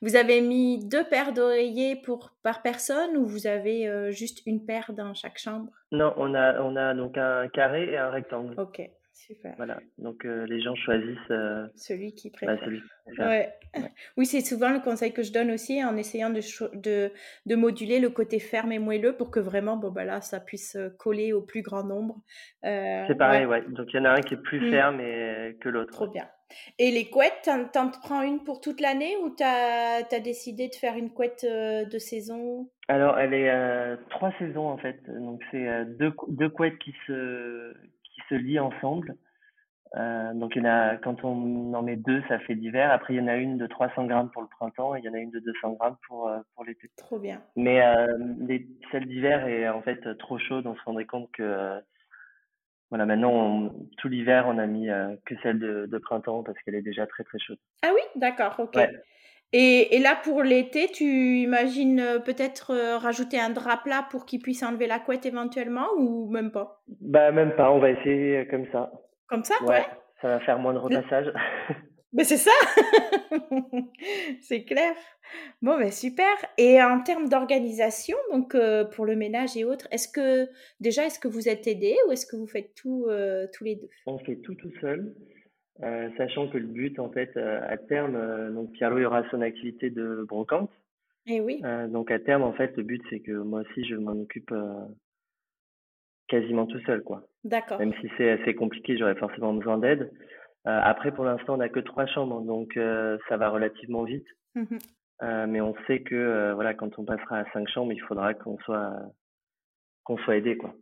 vous avez mis deux paires d'oreillers pour par personne ou vous avez juste une paire dans chaque chambre? Non, on a on a donc un carré et un rectangle. Ok. Super. Voilà, donc euh, les gens choisissent euh, celui qui bah, préfère. ouais. <laughs> Oui, c'est souvent le conseil que je donne aussi en essayant de, de, de, moduler le côté ferme et moelleux pour que vraiment, bon, bah là, ça puisse euh, coller au plus grand nombre. c'est pareil, ouais. Donc il y en a un qui est plus mmh. ferme et, que l'autre. Trop bien. Et les couettes, t'en prends une pour toute l'année ou t'as as décidé de faire une couette de saison? Alors, elle est trois saisons en fait. Donc c'est deux, deux couettes qui se se lient ensemble. Euh, donc il y en a, quand on en met deux, ça fait d'hiver. Après, il y en a une de 300 grammes pour le printemps et il y en a une de 200 grammes pour, euh, pour l'été. Trop bien. Mais euh, les, celle d'hiver est en fait trop chaude. On se rendrait compte que voilà, maintenant, tout l'hiver, on a mis que celle de, de printemps parce qu'elle est déjà très très chaude. Ah oui, d'accord, ok. Et, et, là, pour l'été, tu imagines euh, peut-être euh, rajouter un drap plat pour qu'il puisse enlever la couette éventuellement ou même pas? Bah, même pas, on va essayer euh, comme ça. Comme ça Ouais. Ça va faire moins de repassage. Mais <laughs> c'est ça <laughs> C'est clair. Bon, ben super. Et en termes d'organisation, donc pour le ménage et autres, est-ce que déjà, est-ce que vous êtes aidé ou est-ce que vous faites tout tous les deux? On fait tout tout seul. Euh, sachant que le but, en fait, euh, à terme, euh, donc Pierre-Louis aura son activité de brocante. Et eh oui. donc à terme, en fait, le but, c'est que moi aussi, je m'en occupe quasiment tout seul, quoi. D'accord. Même si c'est assez compliqué, j'aurais forcément besoin d'aide. après, pour l'instant, on n'a que trois chambres, donc ça va relativement vite. Mmh mais on sait que voilà, quand on passera à cinq chambres, il faudra qu'on soit qu'on soit aidé, quoi.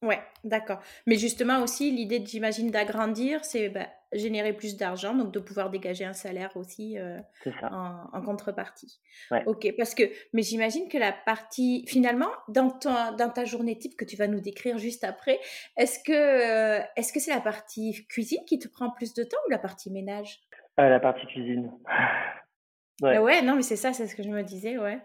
Ouais, d'accord. Mais justement aussi, l'idée, j'imagine, d'agrandir, c'est bah, générer plus d'argent, donc de pouvoir dégager un salaire aussi euh, en, contrepartie. Ouais. Ok, parce que, mais j'imagine que la partie, finalement, dans, ton, dans ta journée type que tu vas nous décrire juste après, est-ce que euh, est-ce que c'est la partie cuisine qui te prend plus de temps ou la partie ménage? Euh, La partie cuisine. Ouais. ouais, non, mais c'est ça, c'est ce que je me disais, ouais.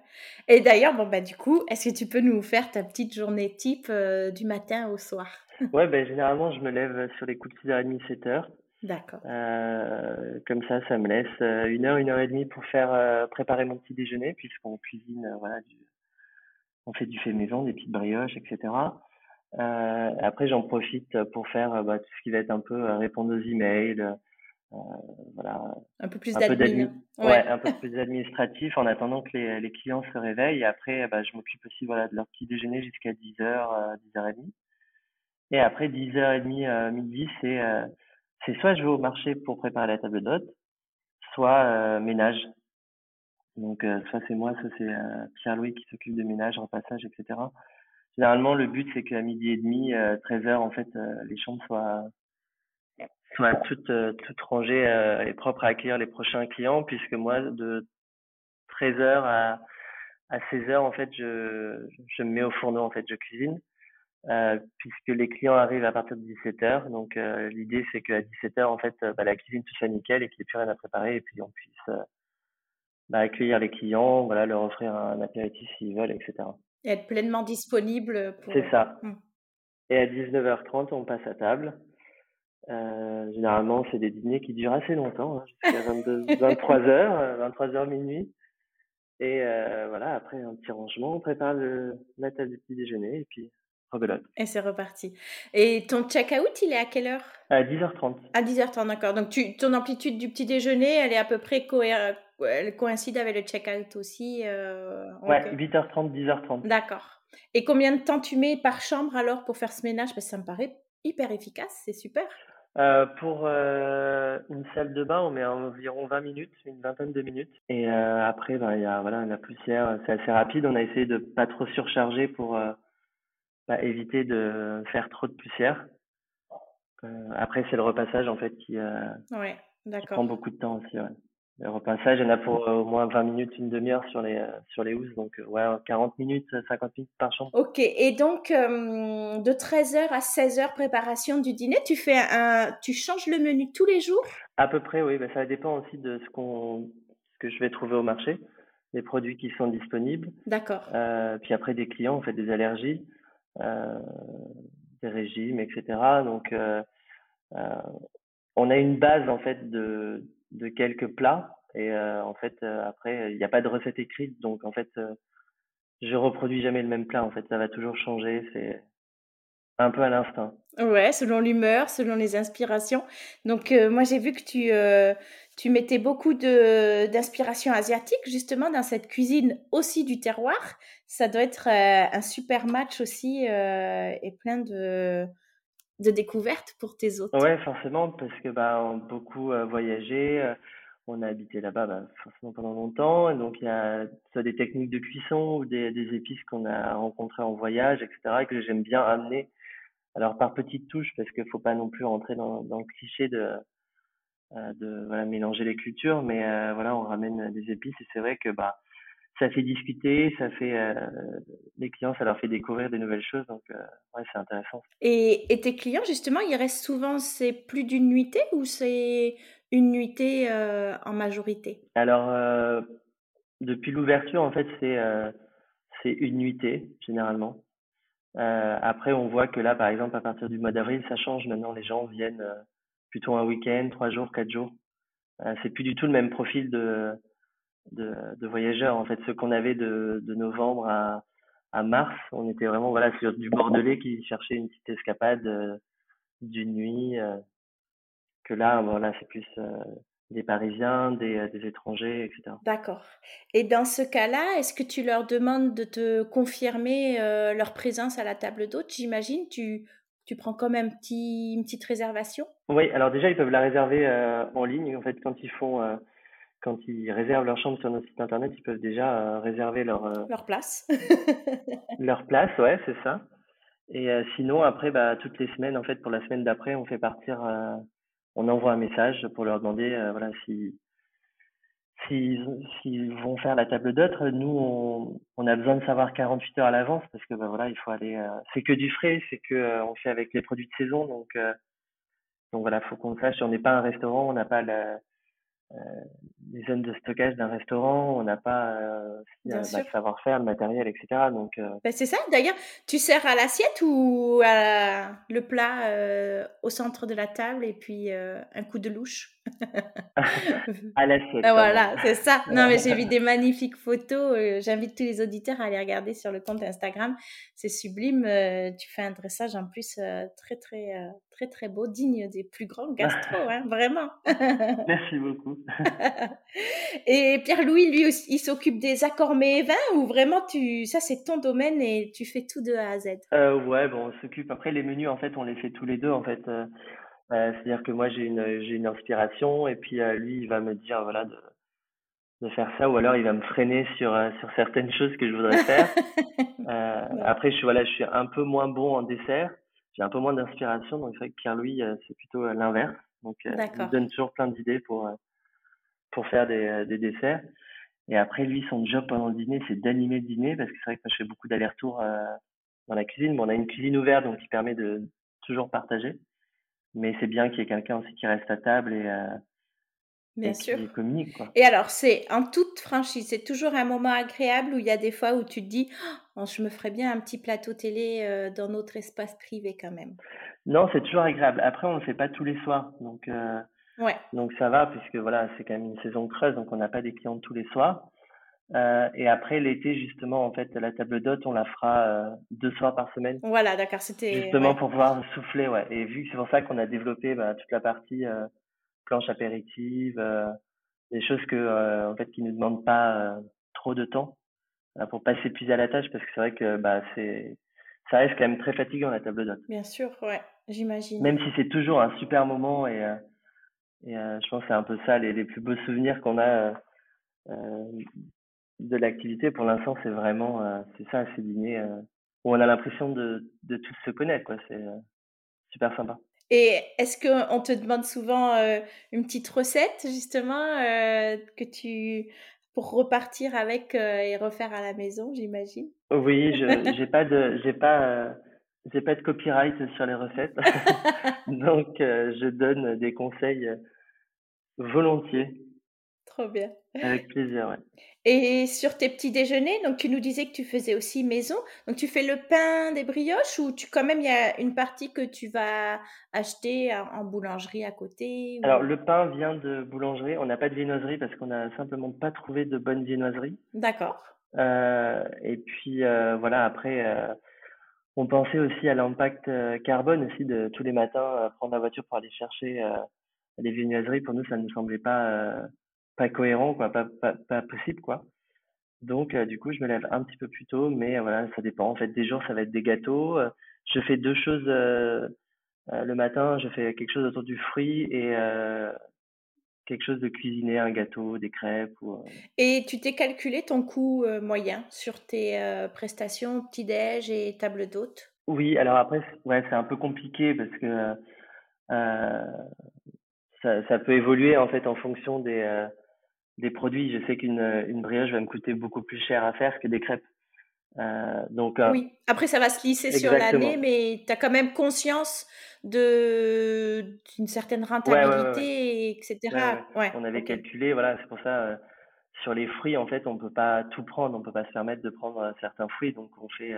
Et d'ailleurs, bon, bah, du coup, est-ce que tu peux nous faire ta petite journée type euh, du matin au soir? <laughs> Ouais, ben, généralement, je me lève sur les coups de 6h30, 7h. D'accord. Euh, comme ça, ça me laisse euh, une heure, une heure et demie pour faire préparer mon petit déjeuner, puisqu'on cuisine, voilà, du... on fait du fait maison, des petites brioches, etc. après, j'en profite pour faire bah, tout ce qui va être un peu répondre aux emails, euh, voilà. Un peu plus d'admin. Ouais. un peu plus administratif en attendant que les, les clients se réveillent. Et après, bah, je m'occupe aussi voilà, de leur petit déjeuner jusqu'à 10h, euh, 10h30. Et après 10h30, euh, midi, c'est euh, c'est soit je vais au marché pour préparer la table d'hôte, soit euh, ménage. Donc, soit c'est moi, soit c'est Pierre-Louis qui s'occupe de ménage, repassage, etc. Généralement, le but, c'est qu'à midi et demi, 13h, en fait, les chambres soient soit toute, euh, toute rangée euh, et propre à accueillir les prochains clients, puisque moi, de 13h à, à 16h, en fait, je, je me mets au fourneau, en fait, je cuisine. Euh, puisque les clients arrivent à partir de 17h. Donc euh, l'idée c'est qu'à 17h en fait bah, la cuisine tout soit nickel et qu'il n'y ait plus rien à préparer et puis on puisse bah, accueillir les clients, voilà, leur offrir un apéritif s'ils veulent, etc. Et être pleinement disponible pour. C'est ça. Mmh. Et à 19h30 on passe à table. Euh, généralement, c'est des dîners qui durent assez longtemps, hein, jusqu'à 23 <laughs> heures, 23 euh, heures minuit. Et euh, voilà, après un petit rangement, on prépare le, la table du petit déjeuner et puis rebelote. Et c'est reparti. Et ton check-out, il est à quelle heure? À 10h30. À 10h30, d'accord. Donc tu, ton amplitude du petit déjeuner, elle est à peu près elle coïncide avec le check-out aussi euh... Ouais, 8h30, 10h30. D'accord. Et combien de temps tu mets par chambre alors pour faire ce ménage? Parce que ça me paraît hyper efficace, c'est super. Euh, pour euh, une salle de bain, on met environ 20 minutes, une vingtaine de minutes. Et euh, après, ben, il y a voilà, la poussière, c'est assez rapide. On a essayé de pas trop surcharger pour euh, bah, éviter de faire trop de poussière. Euh, après, c'est le repassage en fait qui, ouais, qui prend beaucoup de temps aussi. Ouais. Le repassage, il y en a pour euh, au moins 20 minutes, une demi-heure sur les, euh, sur les housses. Donc, euh, ouais, 40 minutes, 50 minutes par chambre. Ok. Et donc, de 13h à 16h, préparation du dîner, tu fais un, tu changes le menu tous les jours? À peu près, oui. Ben, ça dépend aussi de ce qu'on, ce que je vais trouver au marché, les produits qui sont disponibles. D'accord. Euh, puis après, des clients, on fait des allergies, euh, des régimes, etc. Donc, on a une base en fait de, de quelques plats et euh, en fait euh, après il n'y a pas de recette écrite donc en fait euh, je reproduis jamais le même plat en fait ça va toujours changer c'est un peu à l'instinct. Ouais, selon l'humeur, selon les inspirations. Donc moi j'ai vu que tu tu mettais beaucoup d'inspiration asiatique justement dans cette cuisine aussi du terroir. Ça doit être un super match aussi et plein de de découvertes pour tes autres. Ouais, forcément, parce que bah, on a beaucoup euh, voyagé, euh, on a habité là-bas bah, forcément pendant longtemps, et donc il y a des techniques de cuisson ou des, épices qu'on a rencontrées en voyage, etc., et que j'aime bien amener. Alors par petites touches, parce qu'il faut pas non plus rentrer dans, le cliché de, euh, de voilà, mélanger les cultures, mais voilà, on ramène des épices, et c'est vrai que bah ça fait discuter, ça fait euh, les clients, ça leur fait découvrir des nouvelles choses, donc euh, ouais, c'est intéressant. Et, et, tes clients, justement, ils restent souvent, c'est plus d'une nuitée ou c'est une nuitée euh, en majorité? Alors, euh, depuis l'ouverture, en fait, c'est euh, c'est une nuitée, généralement. après, on voit que là, par exemple, à partir du mois d'avril, ça change. Maintenant, les gens viennent plutôt un week-end, trois jours, quatre jours. c'est plus du tout le même profil de de, de voyageurs. En fait, ceux qu'on avait de, de novembre à, à mars, on était vraiment voilà sur du Bordelais qui cherchait une petite escapade euh, d'une nuit. Euh, que là, voilà, c'est plus euh, des Parisiens, des, des étrangers, etc. D'accord. Et dans ce cas-là, est-ce que tu leur demandes de te confirmer leur présence à la table d'hôte? J'imagine, tu, tu prends quand même petit, une petite réservation? Oui, alors déjà, ils peuvent la réserver en ligne. En fait, quand ils font quand ils réservent leur chambre sur notre site internet, ils peuvent déjà euh, réserver leur euh, leur place. <laughs> leur place, ouais, c'est ça. Et euh, sinon, après, bah, toutes les semaines, en fait, pour la semaine d'après, on fait partir, on envoie un message pour leur demander, voilà, si s'ils vont faire la table d'hôte. Nous, on, on, a besoin de savoir 48 heures à l'avance parce que bah, voilà, il faut aller. c'est que du frais, c'est que on fait avec les produits de saison, donc donc voilà, faut qu'on sache. On n'est pas un restaurant, on n'a pas la les zones de stockage d'un restaurant, on n'a pas euh, le savoir-faire, le matériel, etc. Donc, euh... ben, c'est ça. D'ailleurs, tu sers à l'assiette ou à le plat euh, au centre de la table et puis euh, un coup de louche? <laughs> À l'assiette. Ah, voilà, c'est ça. Non, mais j'ai vu <laughs> des magnifiques photos. J'invite tous les auditeurs à aller regarder sur le compte Instagram. C'est sublime. tu fais un dressage en plus très, très, très, très beau, digne des plus grands gastro, hein, vraiment. <laughs> Merci beaucoup. Et Pierre-Louis, lui, il s'occupe des accords et vins ou vraiment tu, ça c'est ton domaine et tu fais tout de A à Z? Euh, Ouais, bon, on s'occupe. Après, les menus, en fait, on les fait tous les deux, en fait. Euh, euh C'est-à-dire que moi, j'ai une, j'ai une inspiration et puis euh, lui, il va me dire, voilà, de, de faire ça ou alors il va me freiner sur, sur certaines <laughs> choses que je voudrais faire. <laughs> après, je suis, voilà, je suis un peu moins bon en dessert. J'ai un peu moins d'inspiration, donc c'est vrai que Pierre-Louis, c'est plutôt l'inverse. Donc, il me donne toujours plein d'idées pour pour faire des, euh, des desserts. Et après, lui, son job pendant le dîner, c'est d'animer le dîner, parce que c'est vrai que moi, je fais beaucoup d'allers-retours euh, dans la cuisine. Bon, on a une cuisine ouverte, donc qui permet de toujours partager. Mais c'est bien qu'il y ait quelqu'un aussi qui reste à table et, euh, Bien sûr. Qui communique. Quoi. Et alors, c'est en toute franchise, c'est toujours un moment agréable où il y a des fois où tu te dis, oh, je me ferais bien un petit plateau télé euh, dans notre espace privé quand même. Non, c'est toujours agréable. Après, on ne le fait pas tous les soirs. Donc, Ouais. Donc ça va puisque voilà, c'est quand même une saison creuse, donc on n'a pas des clients tous les soirs. Euh, et après l'été justement, en fait, la table d'hôte, on la fera euh, deux soirs par semaine. Voilà, d'accord, c'était justement pour pouvoir souffler, ouais. Et vu que c'est pour ça qu'on a développé bah, toute la partie euh, planche apéritive, des choses que en fait qui nous demandent pas trop de temps pour pas s'épuiser à la tâche, parce que c'est vrai que bah c'est ça reste quand même très fatigant la table d'hôte. Bien sûr, ouais, j'imagine. Même si c'est toujours un super moment et et euh, je pense que c'est un peu ça, les, les plus beaux souvenirs qu'on a euh, euh, de l'activité. Pour l'instant, c'est vraiment, c'est ça, ces dîners où on a l'impression de, de tous se connaître, quoi. C'est super sympa. Et est-ce qu'on te demande souvent euh, une petite recette, justement, euh, que tu pour repartir avec euh, et refaire à la maison, j'imagine? Oui, <laughs> je j'ai pas de j'ai pas j'ai pas de copyright sur les recettes, <laughs> <laughs> donc je donne des conseils volontiers. Trop bien. Avec plaisir, ouais. Et sur tes petits déjeuners, donc tu nous disais que tu faisais aussi maison. Donc tu fais le pain des brioches ou tu quand même il y a une partie que tu vas acheter en, boulangerie à côté ou- Alors, le pain vient de boulangerie. On n'a pas de viennoiserie parce qu'on n'a simplement pas trouvé de bonne viennoiserie. D'accord. Euh, et puis, euh, voilà, après, euh, on pensait aussi à l'impact carbone aussi de tous les matins prendre la voiture pour aller chercher les viennoiseries. Pour nous, ça ne nous semblait pas, euh, pas cohérent, quoi, pas, pas, pas possible, quoi. Donc, euh, du coup, je me lève un petit peu plus tôt, mais euh, voilà, ça dépend. En fait, des jours, ça va être des gâteaux. Je fais deux choses le matin. Je fais quelque chose autour du fruit et quelque chose de cuisiné, un gâteau, des crêpes ou. euh, Et tu t'es calculé ton coût euh, moyen sur tes euh, prestations, petit-déj et table d'hôte? Oui, alors après, ouais, c'est un peu compliqué parce que ça, ça peut évoluer en fait en fonction des, euh, des produits. Je sais qu'une une brioche va me coûter beaucoup plus cher à faire que des crêpes. Euh, donc, euh, Oui, après ça va se lisser sur l'année, mais tu as quand même conscience de d'une certaine Ouais, ouais, ouais, ouais. rentabilité, etc. On avait ok. calculé, voilà, c'est pour ça, sur les fruits, en fait, on peut pas tout prendre, on peut pas se permettre de prendre certains fruits, donc on fait,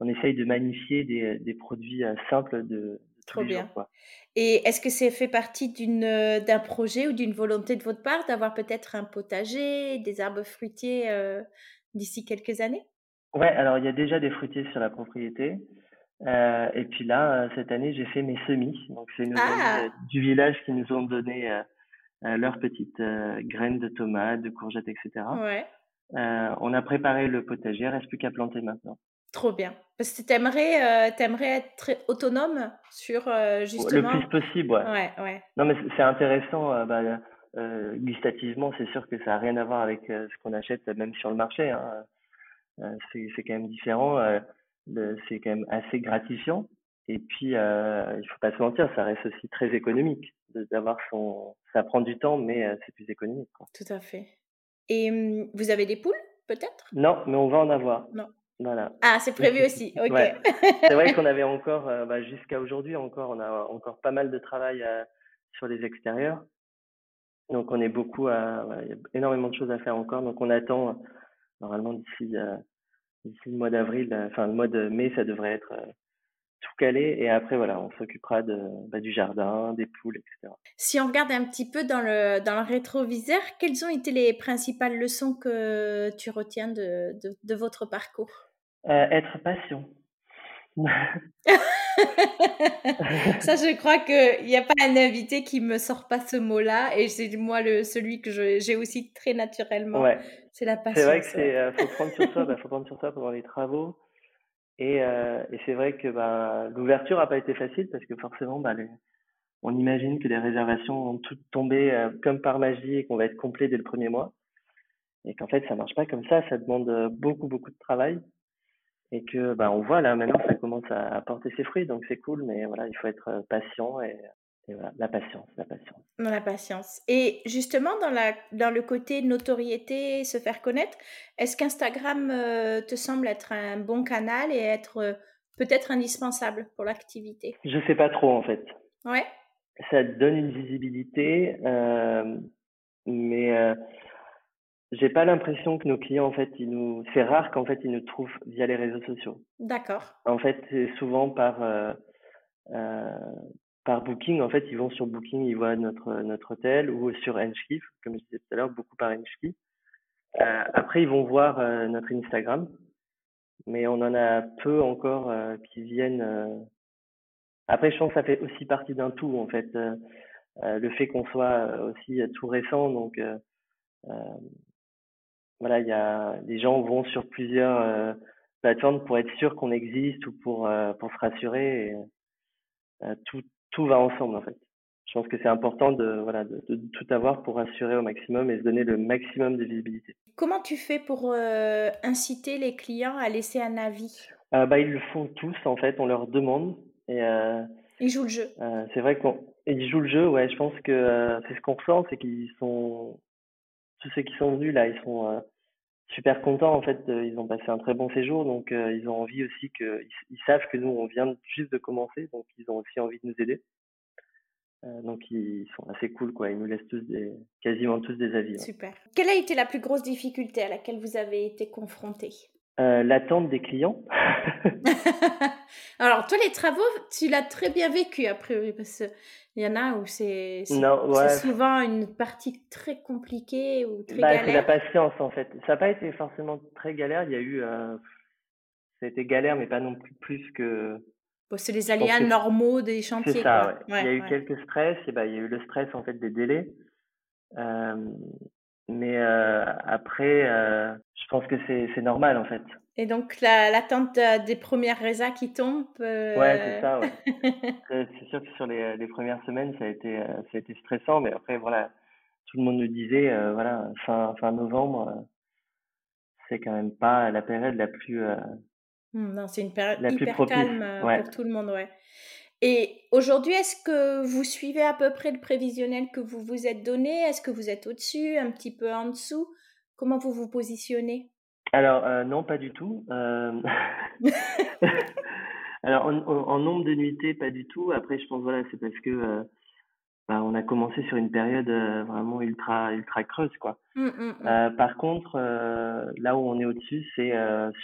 on essaye de magnifier des, des produits simples de, Trop les jours, bien. quoi. Et est-ce que c'est fait partie d'une euh, d'un projet ou d'une volonté de votre part d'avoir peut-être un potager, des arbres fruitiers euh, d'ici quelques années? Ouais, alors il y a déjà des fruitiers sur la propriété. Euh, et puis là, cette année, j'ai fait mes semis. Donc, c'est nos amis Ah, du village qui nous ont donné euh, leurs petites graines de tomates, de courgettes, etc. ouais, on a préparé le potager, reste plus qu'à planter maintenant. Trop bien. Parce que t'aimerais euh, t'aimerais être très autonome sur euh, Le justement. plus possible, ouais. Ouais, ouais. Non, mais c'est intéressant. euh, bah, euh, gustativement, c'est sûr que ça n'a rien à voir avec euh, ce qu'on achète, même sur le marché. Hein. C'est c'est quand même différent. le- c'est quand même assez gratifiant. Et puis, il faut pas se mentir, ça reste aussi très économique d'avoir son. Ça prend du temps, mais c'est plus économique, quoi. Tout à fait. Et hum, vous avez des poules, peut-être? Non, mais on va en avoir. Non. Voilà. Ah, c'est prévu aussi. <laughs> Ouais. C'est vrai <laughs> qu'on avait encore, euh, bah, jusqu'à aujourd'hui encore, on a encore pas mal de travail euh, sur les extérieurs. Donc on est beaucoup à, il y a énormément de choses à faire encore. Donc on attend normalement d'ici euh, d'ici le mois d'avril, euh, enfin le mois de mai, ça devrait être euh, tout calé. Et après voilà, on s'occupera de bah, du jardin, des poules, etc. Si on regarde un petit peu dans le, dans le rétroviseur, quelles ont été les principales leçons que tu retiens de, de, de votre parcours? Euh, être patient. <laughs> Ça, je crois qu'il n'y a pas un invité qui me sort pas ce mot-là, et c'est moi le, celui que j'ai aussi très naturellement. Ouais. C'est la C'est vrai que c'est, euh, faut prendre sur soi, <laughs> bah, faut prendre sur soi pendant les travaux. Et, euh, et c'est vrai que bah, l'ouverture a pas été facile parce que forcément, bah, les- on imagine que les réservations vont toutes tomber euh, comme par magie et qu'on va être complet dès le premier mois. Et qu'en fait, ça marche pas comme ça. Ça demande beaucoup, beaucoup de travail. Et que bah, on voit là maintenant, ça commence à, porter ses fruits. Donc c'est cool, mais voilà, il faut être euh, patient et, et voilà, la patience, la patience. Dans la patience. Et justement, dans, la, dans le côté notoriété, se faire connaître, est-ce qu'Instagram euh, te semble être un bon canal et être euh, peut-être indispensable pour l'activité? Je sais pas trop en fait. Ouais, ça donne une visibilité, euh, mais j'ai pas l'impression que nos clients, en fait, ils nous, c'est rare qu'en fait ils nous trouvent via les réseaux sociaux. d'accord. En fait, c'est souvent par euh, euh, par Booking. En fait, ils vont sur Booking, ils voient notre notre hôtel ou sur Enski, comme je disais tout à l'heure, beaucoup par Enski. Euh, après, ils vont voir notre Instagram, mais on en a peu encore qui viennent. Après, je pense que ça fait aussi partie d'un tout, en fait. Le fait qu'on soit aussi tout récent, donc euh, voilà, il y a les gens vont sur plusieurs euh, plateformes pour être sûr qu'on existe ou pour euh, pour se rassurer. Et, euh, tout tout va ensemble en fait. Je pense que c'est important de voilà de, de tout avoir pour assurer au maximum et se donner le maximum de visibilité. Comment tu fais pour inciter les clients à laisser un avis? Bah ils le font tous en fait, on leur demande et Ils jouent le jeu. c'est vrai qu'on ils jouent le jeu. Ouais, je pense que c'est ce qu'on ressent, c'est qu'ils sont tous ceux qui sont venus là, ils sont super contents en fait. euh, ils ont passé un très bon séjour, donc euh, ils ont envie aussi que ils, ils savent que nous on vient juste de commencer, donc ils ont aussi envie de nous aider. donc ils sont assez cool, quoi. Ils nous laissent tous des, quasiment tous des avis. Super. Quelle a été la plus grosse difficulté à laquelle vous avez été confronté L'attente des clients. <laughs> Alors, toi, les travaux, tu l'as très bien vécu, a priori, parce qu'il y en a où c'est souvent une partie très compliquée ou très bah, galère. C'est la patience, en fait. Ça n'a pas été forcément très galère. Il y a eu. Euh, ça a été galère, mais pas non plus plus que. c'est les aléas normaux des chantiers. C'est ça, il y a eu quelques stress. Et bah, il y a eu le stress, en fait, des délais. Euh, mais euh, après, euh, je pense que c'est normal en fait. Et donc l'attente des premières résas qui tombent. Euh... Ouais, c'est ça. Ouais. <laughs> c'est sûr que sur les, les, premières semaines, ça a été ça a été stressant, mais après voilà, tout le monde nous disait voilà fin fin novembre, c'est quand même pas la période la plus. Mmh, non, c'est une période hyper calme pour tout le monde, ouais. Et aujourd'hui, est-ce que vous suivez à peu près le prévisionnel que vous vous êtes donné? Est-ce que vous êtes au-dessus, un petit peu en dessous? Comment vous vous positionnez? Alors, euh, non, pas du tout. Euh, <laughs> <laughs> alors, en, nombre de nuitées, pas du tout. Après, je pense, voilà, c'est parce que euh, bah, on a commencé sur une période euh, vraiment ultra ultra creuse quoi. Mmh, mmh, mmh. Euh, par contre, euh, là où on est au-dessus, c'est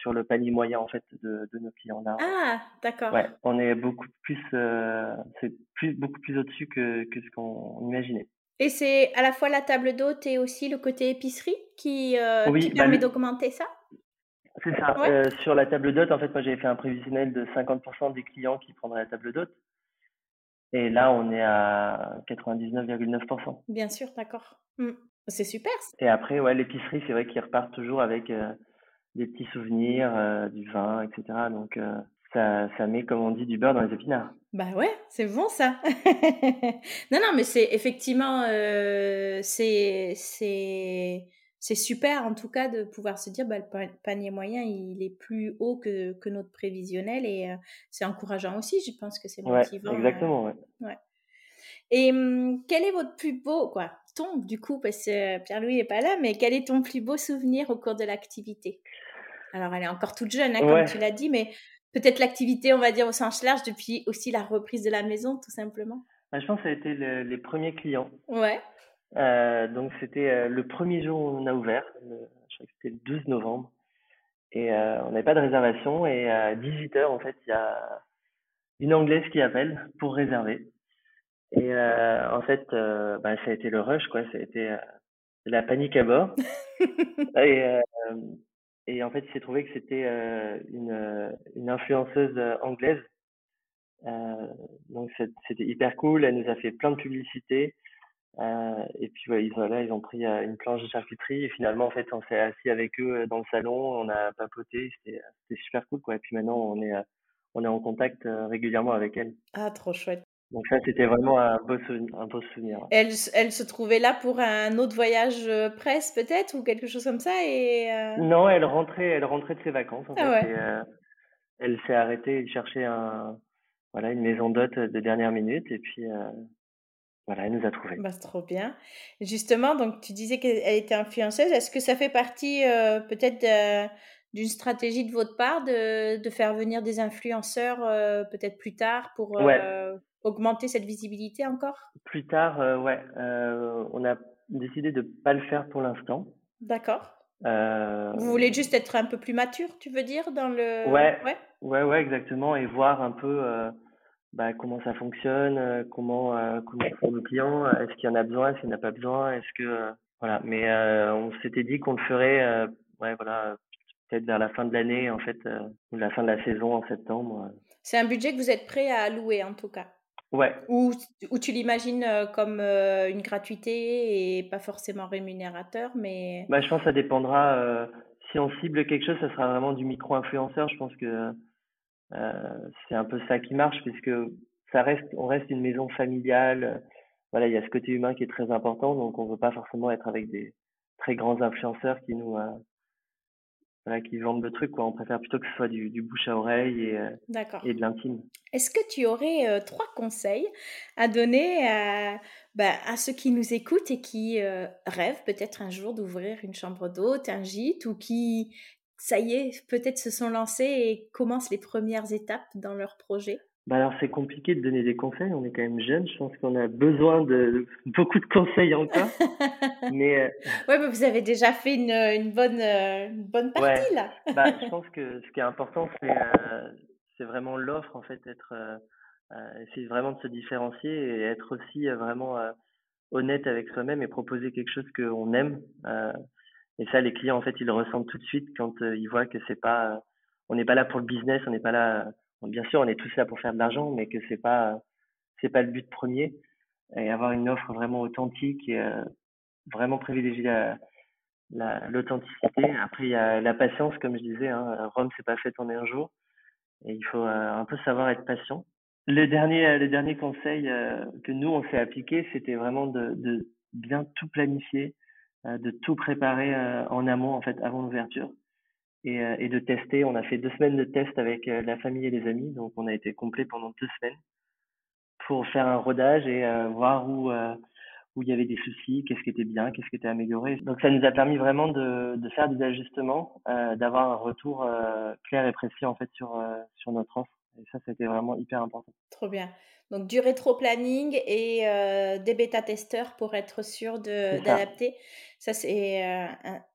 sur le panier moyen en fait de, de nos clients là. Ah, d'accord. Ouais, on est beaucoup plus c'est plus beaucoup plus au-dessus que que ce qu'on imaginait. Et c'est à la fois la table d'hôte et aussi le côté épicerie qui, qui bah, permet d'augmenter ça? C'est ça. sur la table d'hôte, en fait, moi j'avais fait un prévisionnel de 50% des clients qui prendraient la table d'hôte. Et là, on est à 99,9%. Bien sûr, d'accord. Mmh. C'est super. Et après, ouais, l'épicerie, c'est vrai qu'ils repartent toujours avec euh, des petits souvenirs, euh, du vin, etc. Donc, euh, ça, ça met, comme on dit, du beurre dans les épinards. Bah ouais, c'est bon ça. <laughs> non, non, mais c'est effectivement, c'est, c'est, c'est super en tout cas de pouvoir se dire bah, le panier moyen il est plus haut que, que notre prévisionnel et euh, c'est encourageant aussi je pense que c'est motivant ouais, exactement ouais. ouais. et hum, quel est votre plus beau quoi ton du coup parce que Pierre-Louis est pas là mais quel est ton plus beau souvenir au cours de l'activité? Alors elle est encore toute jeune hein, comme tu l'as dit mais peut-être l'activité on va dire au sens large depuis aussi la reprise de la maison tout simplement. Bah, je pense que ça a été les premiers clients. Ouais euh, donc c'était euh, le premier jour où on a ouvert, je crois que c'était le 12 novembre, et euh, on n'avait pas de réservation, et à 18h en fait il y a une Anglaise qui appelle pour réserver. Et en fait, bah, ça a été le rush, quoi. Ça a été la panique à bord. <laughs> et, et en fait, il s'est trouvé que c'était une, une influenceuse anglaise. donc c'était hyper cool. Elle nous a fait plein de publicités. Euh, et puis ils, voilà, ils ont pris euh, une planche de charcuterie et finalement en fait on s'est assis avec eux euh, dans le salon, on a papoté, c'était super cool quoi. Et puis maintenant on est on est en contact régulièrement avec elle. Ah trop chouette. Donc ça c'était vraiment un beau souvenir. Un beau souvenir. Elle, elle se trouvait là pour un autre voyage presse peut-être ou quelque chose comme ça et. Non, elle rentrait, elle rentrait de ses vacances en ah fait. Et, elle s'est arrêtée, chercher un voilà une maison d'hôte de dernière minute et puis voilà, elle nous a trouvés. Bah, c'est trop bien. Justement, donc tu disais qu'elle était influenceuse. Est-ce que ça fait partie euh, peut-être d'une stratégie de votre part de, de, faire venir des influenceurs euh, peut-être plus tard pour euh, augmenter cette visibilité encore? Plus tard, ouais. on a décidé de ne pas le faire pour l'instant. D'accord. Vous voulez juste être un peu plus mature, tu veux dire, dans le... Ouais, ouais, ouais, ouais exactement, et voir un peu bah, comment ça fonctionne, euh, comment euh, comment font nos clients, euh, est-ce qu'il y en a besoin, est-ce qu'il n'y en a pas besoin, est-ce que voilà. Mais on s'était dit qu'on le ferait, ouais voilà, peut-être vers la fin de l'année en fait, ou la fin de la saison en septembre. C'est un budget que vous êtes prêt à allouer en tout cas. Ouais. Ou, ou tu l'imagines comme une gratuité et pas forcément rémunérateur, mais. Bah, je pense que ça dépendra. si on cible quelque chose, ça sera vraiment du micro-influenceur. Je pense que euh, c'est un peu ça qui marche puisque ça reste, on reste une maison familiale. Voilà, il y a ce côté humain qui est très important, donc on veut pas forcément être avec des très grands influenceurs qui nous, euh, voilà, qui vendent le truc. Quoi. On préfère plutôt que ce soit du, du bouche à oreille et, euh, et de l'intime. Est-ce que tu aurais trois conseils à donner à, bah, à ceux qui nous écoutent et qui rêvent peut-être un jour d'ouvrir une chambre d'hôte, un gîte, ou qui, ça y est, peut-être se sont lancés et commencent les premières étapes dans leur projet? Bah alors c'est compliqué de donner des conseils, on est quand même jeune, je pense qu'on a besoin de <laughs> beaucoup de conseils encore. <laughs> mais euh, ouais, mais vous avez déjà fait une, une bonne euh, une bonne partie là. <laughs> bah, je pense que ce qui est important c'est euh, c'est vraiment l'offre en fait, être essayer vraiment de se différencier et être aussi vraiment honnête avec soi-même et proposer quelque chose qu'on aime. Et ça les clients en fait ils le ressentent tout de suite quand ils voient que c'est pas on n'est pas là pour le business, on n'est pas là bien sûr, on est tous là pour faire de l'argent, mais que c'est pas c'est pas le but premier. Et avoir une offre vraiment authentique euh, vraiment privilégier la, l'authenticité. Après, il y a la patience, comme je disais. Hein, Rome, c'est pas fait en un jour. Et il faut euh, un peu savoir être patient. Le dernier, le dernier conseil euh, que nous on s'est appliqué, c'était vraiment de bien tout planifier, de tout préparer en amont en fait avant l'ouverture et, euh, et, de tester. On a fait deux semaines de tests avec euh, la famille et les amis, donc on a été complet pendant deux semaines pour faire un rodage et euh, voir où où il y avait des soucis, qu'est-ce qui était bien, qu'est-ce qui était amélioré. Donc ça nous a permis vraiment de, de faire des ajustements, d'avoir un retour clair et précis en fait sur sur notre offre. Et ça, c'était vraiment hyper important. Trop bien. Donc du rétro-planning et euh, des bêta-testeurs pour être sûr d'adapter. Ça, c'est euh,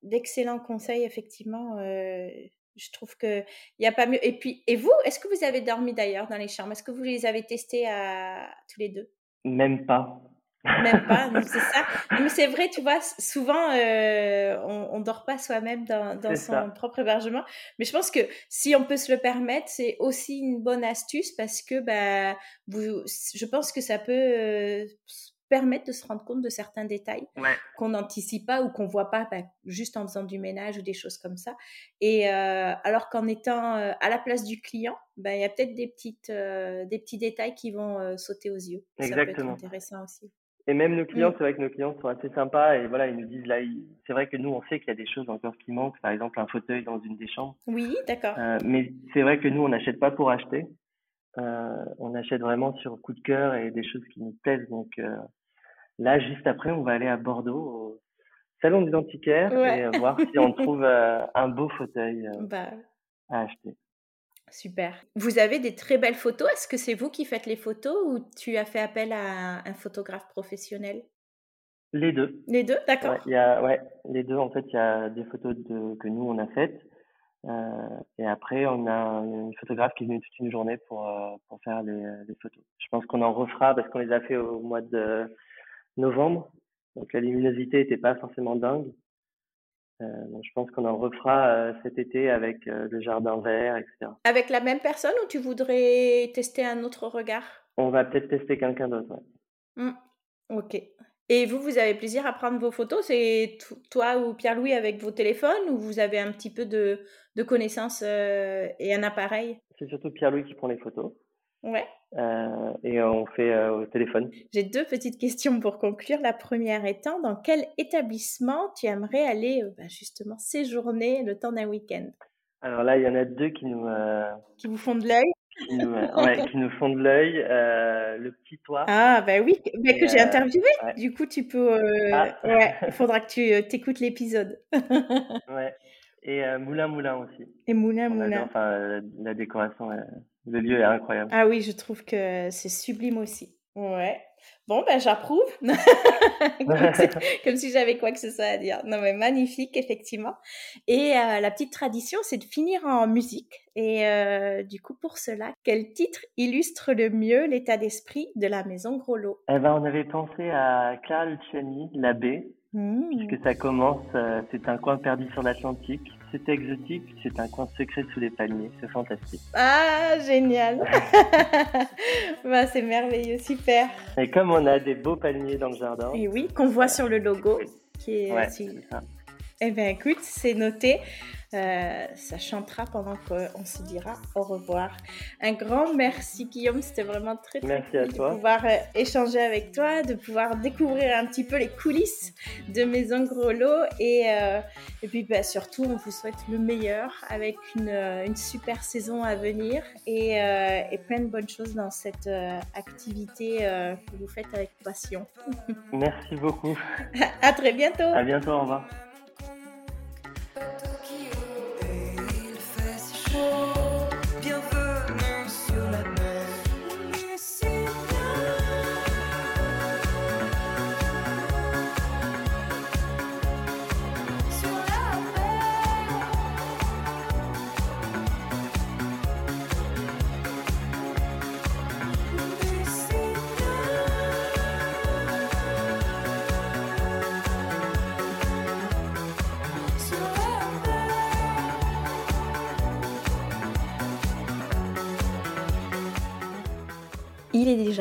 d'excellents conseils, effectivement. Euh, je trouve qu'il n'y a pas mieux. Et puis, et vous, est-ce que vous avez dormi d'ailleurs dans les chambres? Est-ce que vous les avez testés à tous les deux? Même pas. Même pas, <laughs> c'est ça. Mais c'est vrai, tu vois, souvent, euh, on, on dort pas soi-même dans, dans son propre hébergement. Mais je pense que si on peut se le permettre, c'est aussi une bonne astuce parce que, bah, vous, je pense que ça peut euh, permettre de se rendre compte de certains détails qu'on n'anticipe pas ou qu'on voit pas bah, juste en faisant du ménage ou des choses comme ça. Et euh, alors qu'en étant euh, à la place du client, bah, il y a peut-être des petites, euh, des petits détails qui vont sauter aux yeux. Exactement. Ça peut être intéressant aussi. Et même nos clients, mm. c'est vrai que nos clients sont assez sympas et voilà, ils nous disent là, c'est vrai que nous, on sait qu'il y a des choses encore qui manquent, par exemple un fauteuil dans une des chambres. Oui, d'accord. Euh, mais c'est vrai que nous, on n'achète pas pour acheter. Euh, on achète vraiment sur coup de cœur et des choses qui nous plaisent. Donc euh, là, juste après, on va aller à Bordeaux au salon des antiquaires et voir si on <laughs> trouve un beau fauteuil bah. à acheter. Super. Vous avez des très belles photos. Est-ce que c'est vous qui faites les photos ou tu as fait appel à un photographe professionnel? Les deux. Les deux, d'accord. Ouais, y a, ouais, les deux. En fait, il y a des photos de, que nous, on a faites. Euh, et après, on a une photographe qui est venue toute une journée pour, euh, pour faire les, les photos. Je pense qu'on en refera parce qu'on les a fait au mois de novembre. Donc la luminosité n'était pas forcément dingue. Euh, je pense qu'on en refera euh, cet été avec euh, le jardin vert, etc. Avec la même personne ou tu voudrais tester un autre regard? On va peut-être tester quelqu'un d'autre. Mmh. Ok. Et vous, vous avez plaisir à prendre vos photos? C'est toi ou Pierre-Louis avec vos téléphones ou vous avez un petit peu de, de connaissances et un appareil? C'est surtout Pierre-Louis qui prend les photos. Ouais. Euh, et on fait euh, au téléphone. J'ai deux petites questions pour conclure. La première étant, dans quel établissement tu aimerais aller euh, bah, justement séjourner le temps d'un week-end? Alors là, il y en a deux qui nous... Qui vous font de l'œil qui nous, ouais, qui nous font de l'œil. le petit toit. Ah, bah oui, bah, que j'ai interviewé. Du coup, tu peux. Ah. Ouais, il faudra que tu t'écoutes l'épisode. ouais. Et Moulin Moulin aussi. Et Moulin Moulin. enfin, la décoration, le lieu est incroyable. Ah oui, je trouve que c'est sublime aussi. Ouais. Bon, ben j'approuve. <laughs> comme, si, j'avais quoi que ce soit à dire. Non, mais magnifique, effectivement. Et euh, la petite tradition, c'est de finir en musique. Et euh, du coup, pour cela, quel titre illustre le mieux l'état d'esprit de la maison Groslo Eh ben, on avait pensé à Clara Luciani, l'abbé, Mmh. Puisque ça commence, euh, c'est un coin perdu sur l'Atlantique, c'est exotique, c'est un coin secret sous les palmiers, c'est fantastique. Ah, génial <laughs> bah, C'est merveilleux, super Et comme on a des beaux palmiers dans le jardin... Et oui, qu'on voit sur le logo, qui est... Ouais, c'est ça. Eh bien, écoute, c'est noté. Euh, ça chantera pendant qu'on se dira au revoir. Un grand merci Guillaume, c'était vraiment très très cool de pouvoir euh, échanger avec toi, de pouvoir découvrir un petit peu les coulisses de Maison et, euh, et puis bah, surtout on vous souhaite le meilleur avec une, une super saison à venir et, et, plein de bonnes choses dans cette activité que vous faites avec passion. Merci beaucoup. <laughs> à très bientôt. À bientôt, au revoir.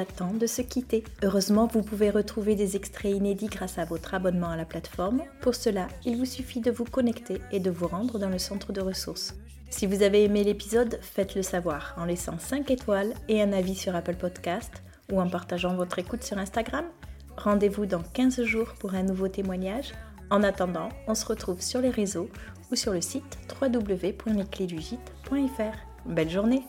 Temps de se quitter. Heureusement, vous pouvez retrouver des extraits inédits grâce à votre abonnement à la plateforme. Pour cela, il vous suffit de vous connecter et de vous rendre dans le centre de ressources. Si vous avez aimé l'épisode, faites-le savoir en laissant 5 étoiles et un avis sur Apple Podcast ou en partageant votre écoute sur Instagram. Rendez-vous dans 15 jours pour un nouveau témoignage. En attendant, on se retrouve sur les réseaux ou sur le site www.lesclésdugite.fr. Belle journée